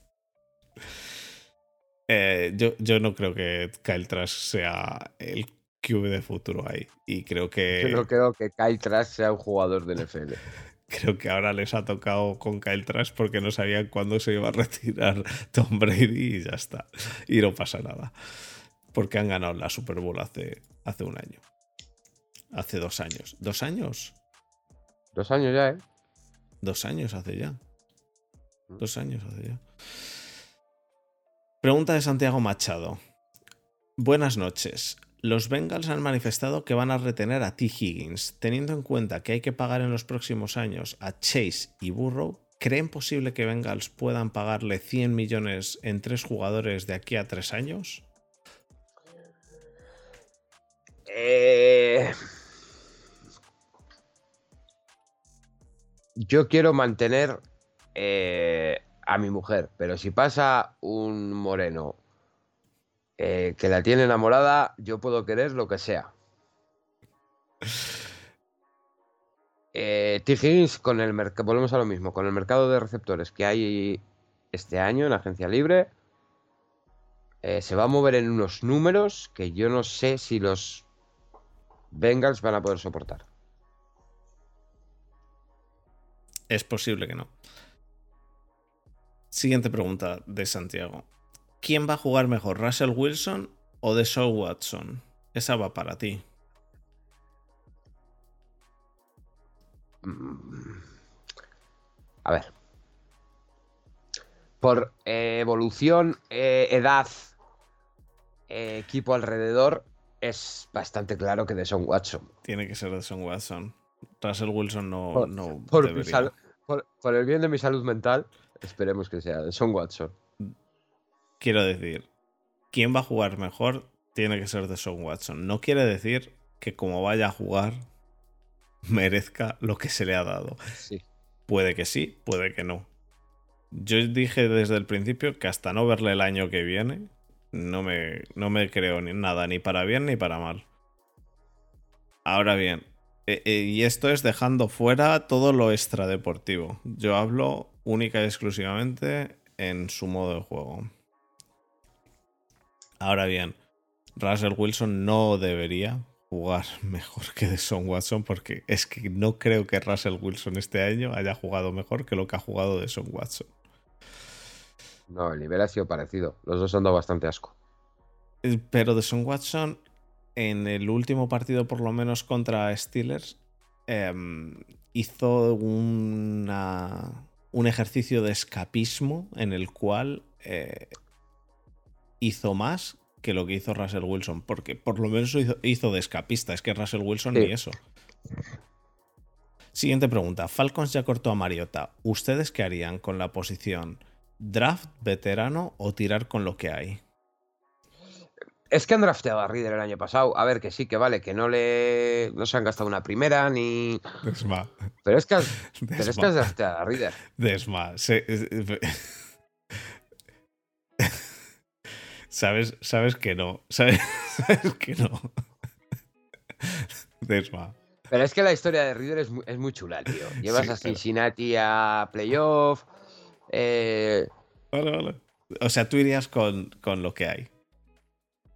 Eh, yo, yo no creo que Kyle Trask sea el QB de futuro ahí. Y creo que, Yo no creo que Kyle Trask sea un jugador de NFL. [LAUGHS] creo que ahora les ha tocado con Kyle Trask porque no sabían cuándo se iba a retirar Tom Brady y ya está. Y no pasa nada. Porque han ganado la Super Bowl hace, hace un año. Hace dos años. ¿Dos años? Dos años ya, ¿eh? Dos años hace ya. Dos años hace ya. Pregunta de Santiago Machado. Buenas noches. Los Bengals han manifestado que van a retener a T. Higgins. Teniendo en cuenta que hay que pagar en los próximos años a Chase y Burrow, ¿creen posible que Bengals puedan pagarle 100 millones en tres jugadores de aquí a tres años? Eh, Yo quiero mantener eh, a mi mujer, pero si pasa un moreno eh, que la tiene enamorada, yo puedo querer lo que sea. [LAUGHS] Eh, T. Higgins con el mercado, volvemos a lo mismo, con el mercado de receptores que hay este año en agencia libre, eh, se va a mover en unos números que yo no sé si los Bengals van a poder soportar. Es posible que no. Siguiente pregunta de Santiago. ¿Quién va a jugar mejor, Russell Wilson o Deshaun Watson? Esa va para ti. Mm. A ver. Por eh, evolución, eh, edad, eh, equipo alrededor, es bastante claro que de Son Watson. Tiene que ser Deshaun Watson. Russell Wilson no, Por- no Por, mi debería. sal- por- por el bien de mi salud mental, Esperemos que sea Son Watson. Quiero decir, ¿quién va a jugar mejor? Tiene que ser de Son Watson. No quiere decir que como vaya a jugar [LAUGHS] merezca lo que se le ha dado. Sí. Puede que sí, puede que no. Yo dije desde el principio que hasta no verle el año que viene, no me, no me creo ni nada, ni para bien ni para mal. Ahora bien, eh, eh, y esto es dejando fuera todo lo extradeportivo. Yo hablo única y exclusivamente en su modo de juego. Ahora bien, Russell Wilson no debería jugar [LAUGHS] mejor que Deson Watson porque es que no creo que Russell Wilson este año haya jugado mejor que lo que ha jugado Deson Watson. No, el nivel ha sido parecido. Los dos han dado bastante asco. Eh, pero Deson Watson en el último partido, por lo menos contra Steelers, em, hizo una, un ejercicio de escapismo en el cual eh, hizo más que lo que hizo Russell Wilson, porque por lo menos hizo, hizo de escapista, es que Russell Wilson Sí. ni eso. Siguiente pregunta. Falcons ya cortó a Mariota. ¿Ustedes qué harían con la posición? ¿Draft, veterano o tirar con lo que hay? Es que han drafteado a Reader el año pasado. A ver, que sí, que vale, que no le. No se han gastado una primera ni. Desma. Pero es que has, [LAUGHS] pero es que Desma. has drafteado a Reader. Desma. se- [LAUGHS] sabes, sabes que no. Sabes, [LAUGHS] sabes que no. Desma. Pero es que la historia de Reader es muy, es muy chula, tío. Llevas Sí, a pero- Cincinnati a playoff. eh, Vale, vale. O sea, tú irías con, con lo que hay.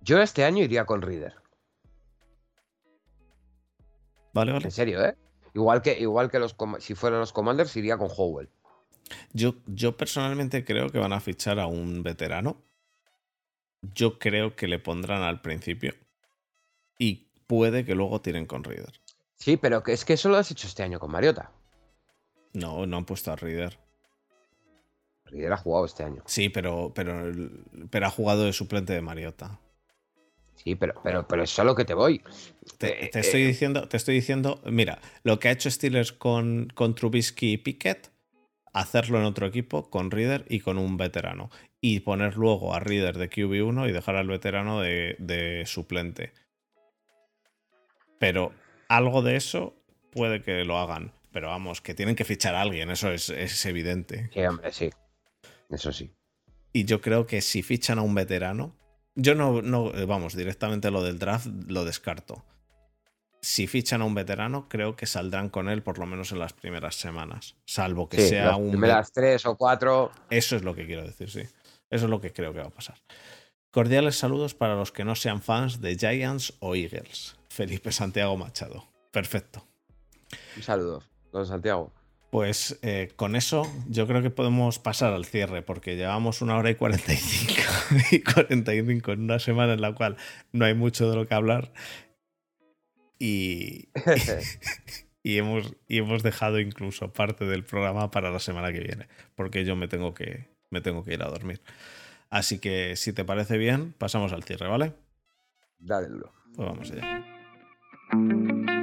Yo este año iría con Reader. Vale, vale. En serio, ¿eh? Igual que, igual que los si fueran los Commanders, iría con Howell. Yo, yo personalmente creo que van a fichar a un veterano. Yo creo que le pondrán al principio. Y puede que luego tiren con Reader. Sí, pero es que eso lo has hecho este año con Mariota. No, no han puesto a Reader. Reader ha jugado este año. Sí, pero, pero, pero ha jugado de suplente de Mariota. Sí, pero, pero, pero es a lo que te voy. Te, Eh, te eh, estoy diciendo, te estoy diciendo, mira, lo que ha hecho Steelers con, con Trubisky y Pickett, hacerlo en otro equipo con Reader y con un veterano. Y poner luego a Reader de QB1 y dejar al veterano de, de suplente. Pero algo de eso puede que lo hagan. Pero vamos, que tienen que fichar a alguien, eso es, es evidente. Que hombre, sí. Eso sí. Y yo creo que si fichan a un veterano, yo no, no, eh, vamos, directamente lo del draft lo descarto. Si fichan a un veterano, creo que saldrán con él por lo menos en las primeras semanas. Salvo que Sí, sea las un. primeras tres o cuatro. Eso es lo que quiero decir, sí. Eso es lo que creo que va a pasar. Cordiales saludos para los que no sean fans de Giants o Eagles. Felipe Santiago Machado. Perfecto. Un saludo, don Santiago. Pues eh, con eso yo creo que podemos pasar al cierre porque llevamos una hora y 45 y 45 [LAUGHS] en una semana en la cual no hay mucho de lo que hablar y, [LAUGHS] y, hemos, y hemos dejado incluso parte del programa para la semana que viene porque yo me tengo que, me tengo que ir a dormir. Así que si te parece bien, pasamos al cierre, ¿vale? Dale. Pues vamos allá.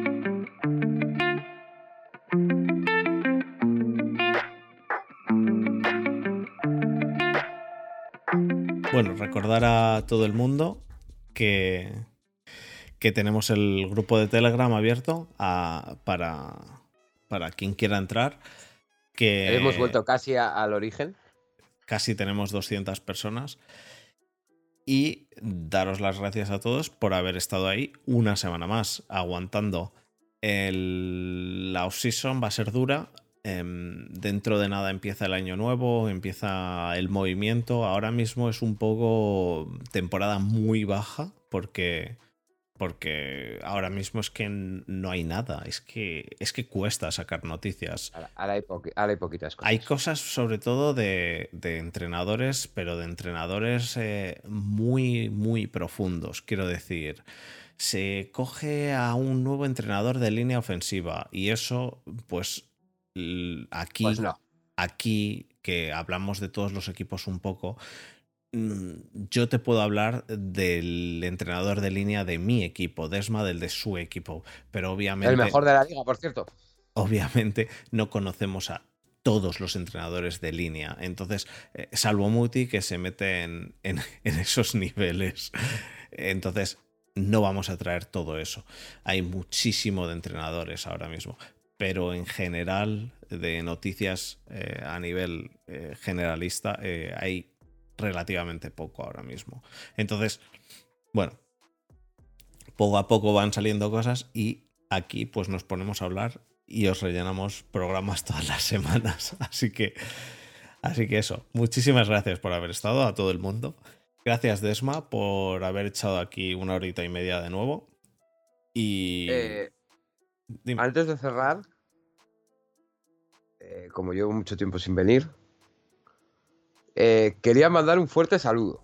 Bueno, recordar a todo el mundo que, que tenemos el grupo de Telegram abierto a- para, para quien quiera entrar. Que Hemos vuelto casi a- al origen. casi tenemos 200 personas. Y daros las gracias a todos por haber estado ahí una semana más, aguantando. El, la off-season va a ser dura. Em, dentro de nada empieza el año nuevo, empieza el movimiento. Ahora mismo es un poco temporada muy baja porque, porque ahora mismo es que no hay nada. Es que, es que cuesta sacar noticias. Ahora, hay, ahora hay poquitas cosas. Hay cosas sobre todo de, de entrenadores, pero de entrenadores eh, muy, muy profundos. Quiero decir, se coge a un nuevo entrenador de línea ofensiva y eso, pues aquí, Pues no. aquí que hablamos de todos los equipos un poco, mm, yo te puedo hablar del entrenador de línea de mi equipo, Desma del de su equipo, pero obviamente El mejor de la liga, por cierto. obviamente no conocemos a todos los entrenadores de línea. Entonces, eh, salvo Muti que se mete en, en, esos niveles. Entonces, no vamos a traer todo eso. Hay muchísimo de entrenadores ahora mismo. Pero en general, de noticias eh, a nivel eh, generalista, hay relativamente poco ahora mismo. Entonces, bueno, poco a poco van saliendo cosas y aquí pues nos ponemos a hablar y os rellenamos programas [LAUGHS] todas las semanas. Así que, así que eso, muchísimas gracias por haber estado a todo el mundo. Gracias Desma por haber echado aquí una horita y media de nuevo. Y... Eh, antes de cerrar, eh, como llevo mucho tiempo sin venir, eh, quería mandar un fuerte saludo.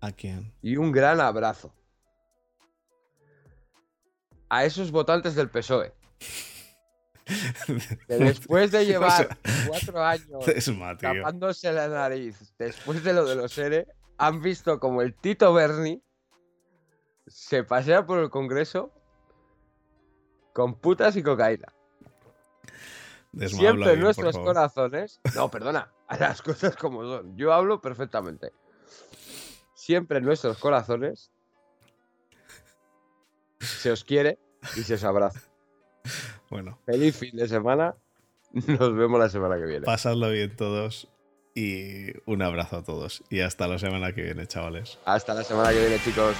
¿A quién? Y un gran abrazo. A esos votantes del PSOE. [LAUGHS] después de [LAUGHS] llevar cuatro años [LAUGHS] tapándose la nariz, después de lo de los ERE, han visto como el Tito Berni se pasea por el Congreso con putas y cocaína. Siempre en nuestros corazones. No, perdona, [LAUGHS] a las cosas como son. Yo hablo perfectamente. Siempre en nuestros corazones se os quiere y se os abraza. Bueno. Feliz fin de semana. Nos vemos la semana que viene. Pasadlo bien todos y un abrazo a todos. Y hasta la semana que viene, chavales. Hasta la semana que viene, chicos.